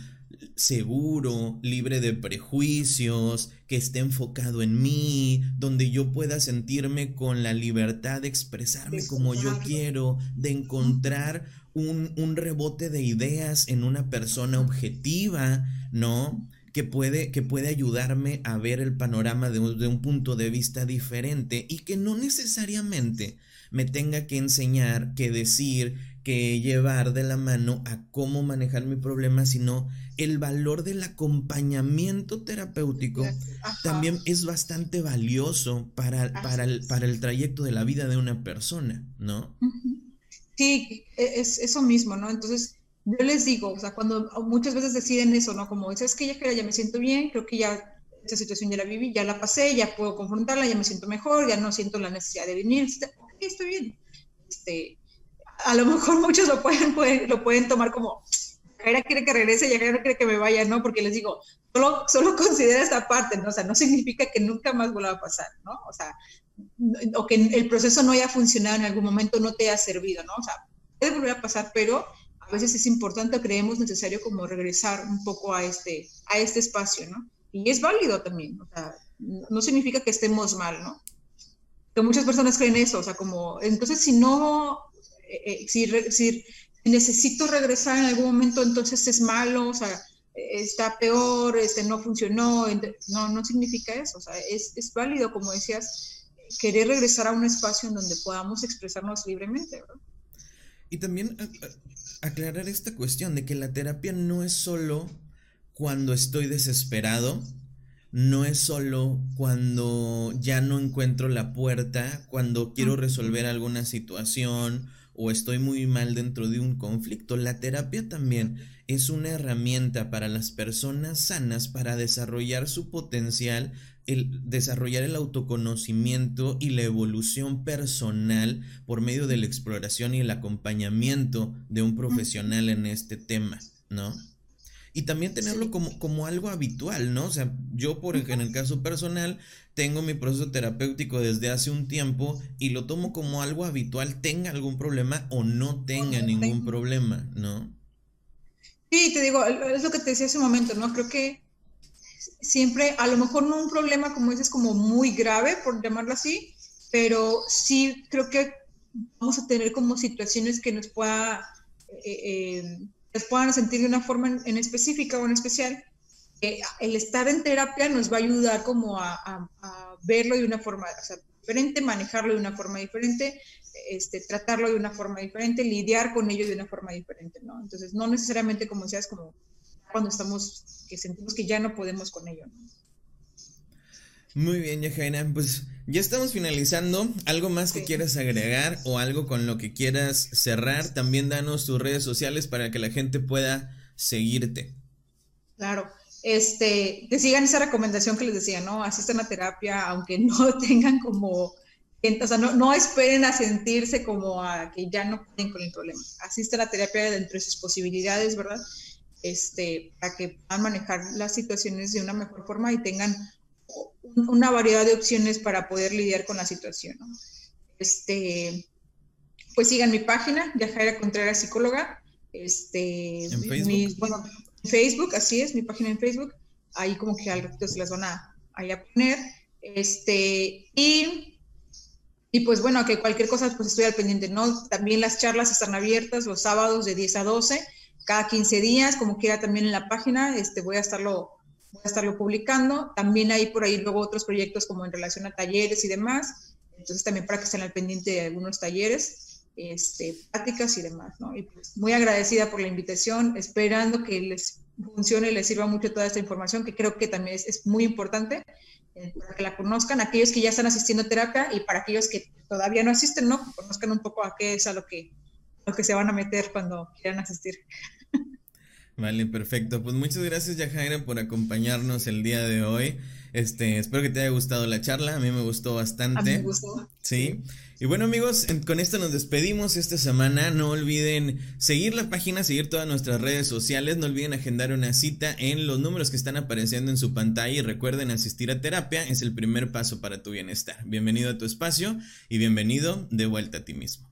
seguro, libre de prejuicios, que esté enfocado en mí, donde yo pueda sentirme con la libertad de expresarme como yo quiero, de encontrar un, un, rebote de ideas en una persona objetiva, ¿no? Que puede, que puede ayudarme a ver el panorama de de un punto de vista diferente y que no necesariamente me tenga que enseñar, que decir, que llevar de la mano a cómo manejar mi problema, sino el valor del acompañamiento terapéutico también es bastante valioso para, para, el, para el trayecto de la vida de una persona, ¿no? Sí, es eso mismo, ¿no? Entonces, yo les digo, o sea, cuando muchas veces deciden eso, ¿no? Como, es que ya, ya me siento bien, creo que ya esta situación ya la viví, ya la pasé, ya puedo confrontarla, ya me siento mejor, ya no siento la necesidad de venir, ok, estoy bien. Este, a lo mejor muchos lo pueden, lo pueden tomar como, Jaira quiere que regrese y Jaira quiere que me vaya, ¿no? Porque les digo, solo, solo considera esta parte, ¿no? O sea, no significa que nunca más vuelva a pasar, ¿no? O sea, o que el proceso no haya funcionado en algún momento, no te haya servido, ¿no? O sea, puede volver a pasar, pero a veces es importante, creemos necesario como regresar un poco a este, a este espacio, ¿no? Y es válido también, o sea, no significa que estemos mal, ¿no? Que muchas personas creen eso, o sea, como, entonces si no, eh, eh, si, si necesito regresar en algún momento, entonces es malo, o sea, está peor, este, no funcionó, no, no significa eso, o sea, es, es válido, como decías, querer regresar a un espacio en donde podamos expresarnos libremente, ¿verdad? Y también aclarar esta cuestión de que la terapia no es solo cuando estoy desesperado, no es solo cuando ya no encuentro la puerta, cuando quiero resolver alguna situación o estoy muy mal dentro de un conflicto. La terapia también es una herramienta para las personas sanas para desarrollar su potencial, el desarrollar el autoconocimiento y la evolución personal por medio de la exploración y el acompañamiento de un profesional en este tema, ¿no? Y también tenerlo como, como algo habitual, ¿no? O sea, yo por en el caso personal tengo mi proceso terapéutico desde hace un tiempo y lo tomo como algo habitual, tenga algún problema o no tenga ningún problema, ¿no? Sí, te digo, es lo que te decía hace un momento, ¿no? Creo que siempre, a lo mejor no un problema como ese es como muy grave, por llamarlo así, pero sí creo que vamos a tener como situaciones que nos pueda... Eh, eh, puedan sentir de una forma en, específica o en especial, el estar en terapia nos va a ayudar como a, verlo de una forma diferente, manejarlo de una forma diferente, este, tratarlo de una forma diferente, lidiar con ello de una forma diferente, ¿no? Entonces, no necesariamente como decías, como cuando estamos, que sentimos que ya no podemos con ello, ¿no? Muy bien, Yajaina, pues ya estamos finalizando. ¿Algo más que quieras agregar o algo con lo que quieras cerrar? También danos tus redes sociales para que la gente pueda seguirte. Claro, este, que sigan esa recomendación que les decía, ¿no? Asistan a terapia, aunque no tengan como, o sea, no, no esperen a sentirse como a que ya no pueden con el problema. Asistan a terapia dentro de sus posibilidades, ¿verdad? Este, para que puedan manejar las situaciones de una mejor forma y tengan una variedad de opciones para poder lidiar con la situación. Este, pues sigan mi página, Yajaira Contreras Psicóloga. Este, ¿En Facebook? bueno, Facebook, así es, mi página en Facebook. Ahí como que al ratito se las van a, a poner. Este, y, y pues bueno, que cualquier cosa pues estoy al pendiente, ¿no? También las charlas están abiertas los sábados de 10 a 12, cada 15 días, como quiera también en la página, este, voy a estarlo voy a estarlo publicando. También hay por ahí luego otros proyectos como en relación a talleres y demás. Entonces también para que estén al pendiente de algunos talleres. Este, prácticas y demás, ¿no? Y pues muy agradecida por la invitación, esperando que les funcione y les sirva mucho toda esta información, que creo que también es, muy importante eh, para que la conozcan, aquellos que ya están asistiendo a terapia y para aquellos que todavía no asisten, ¿no? conozcan un poco a qué es a lo que, se van a meter cuando quieran asistir. Vale, perfecto. Pues muchas gracias, Yajaira, por acompañarnos el día de hoy. Este, espero que te haya gustado la charla. A mí me gustó bastante. A mí me gustó. Sí. Y bueno, amigos, con esto nos despedimos esta semana. No olviden seguir la página, seguir todas nuestras redes sociales. No olviden agendar una cita en los números que están apareciendo en su pantalla. Y recuerden, asistir a terapia es el primer paso para tu bienestar. Bienvenido a tu espacio y bienvenido de vuelta a ti mismo.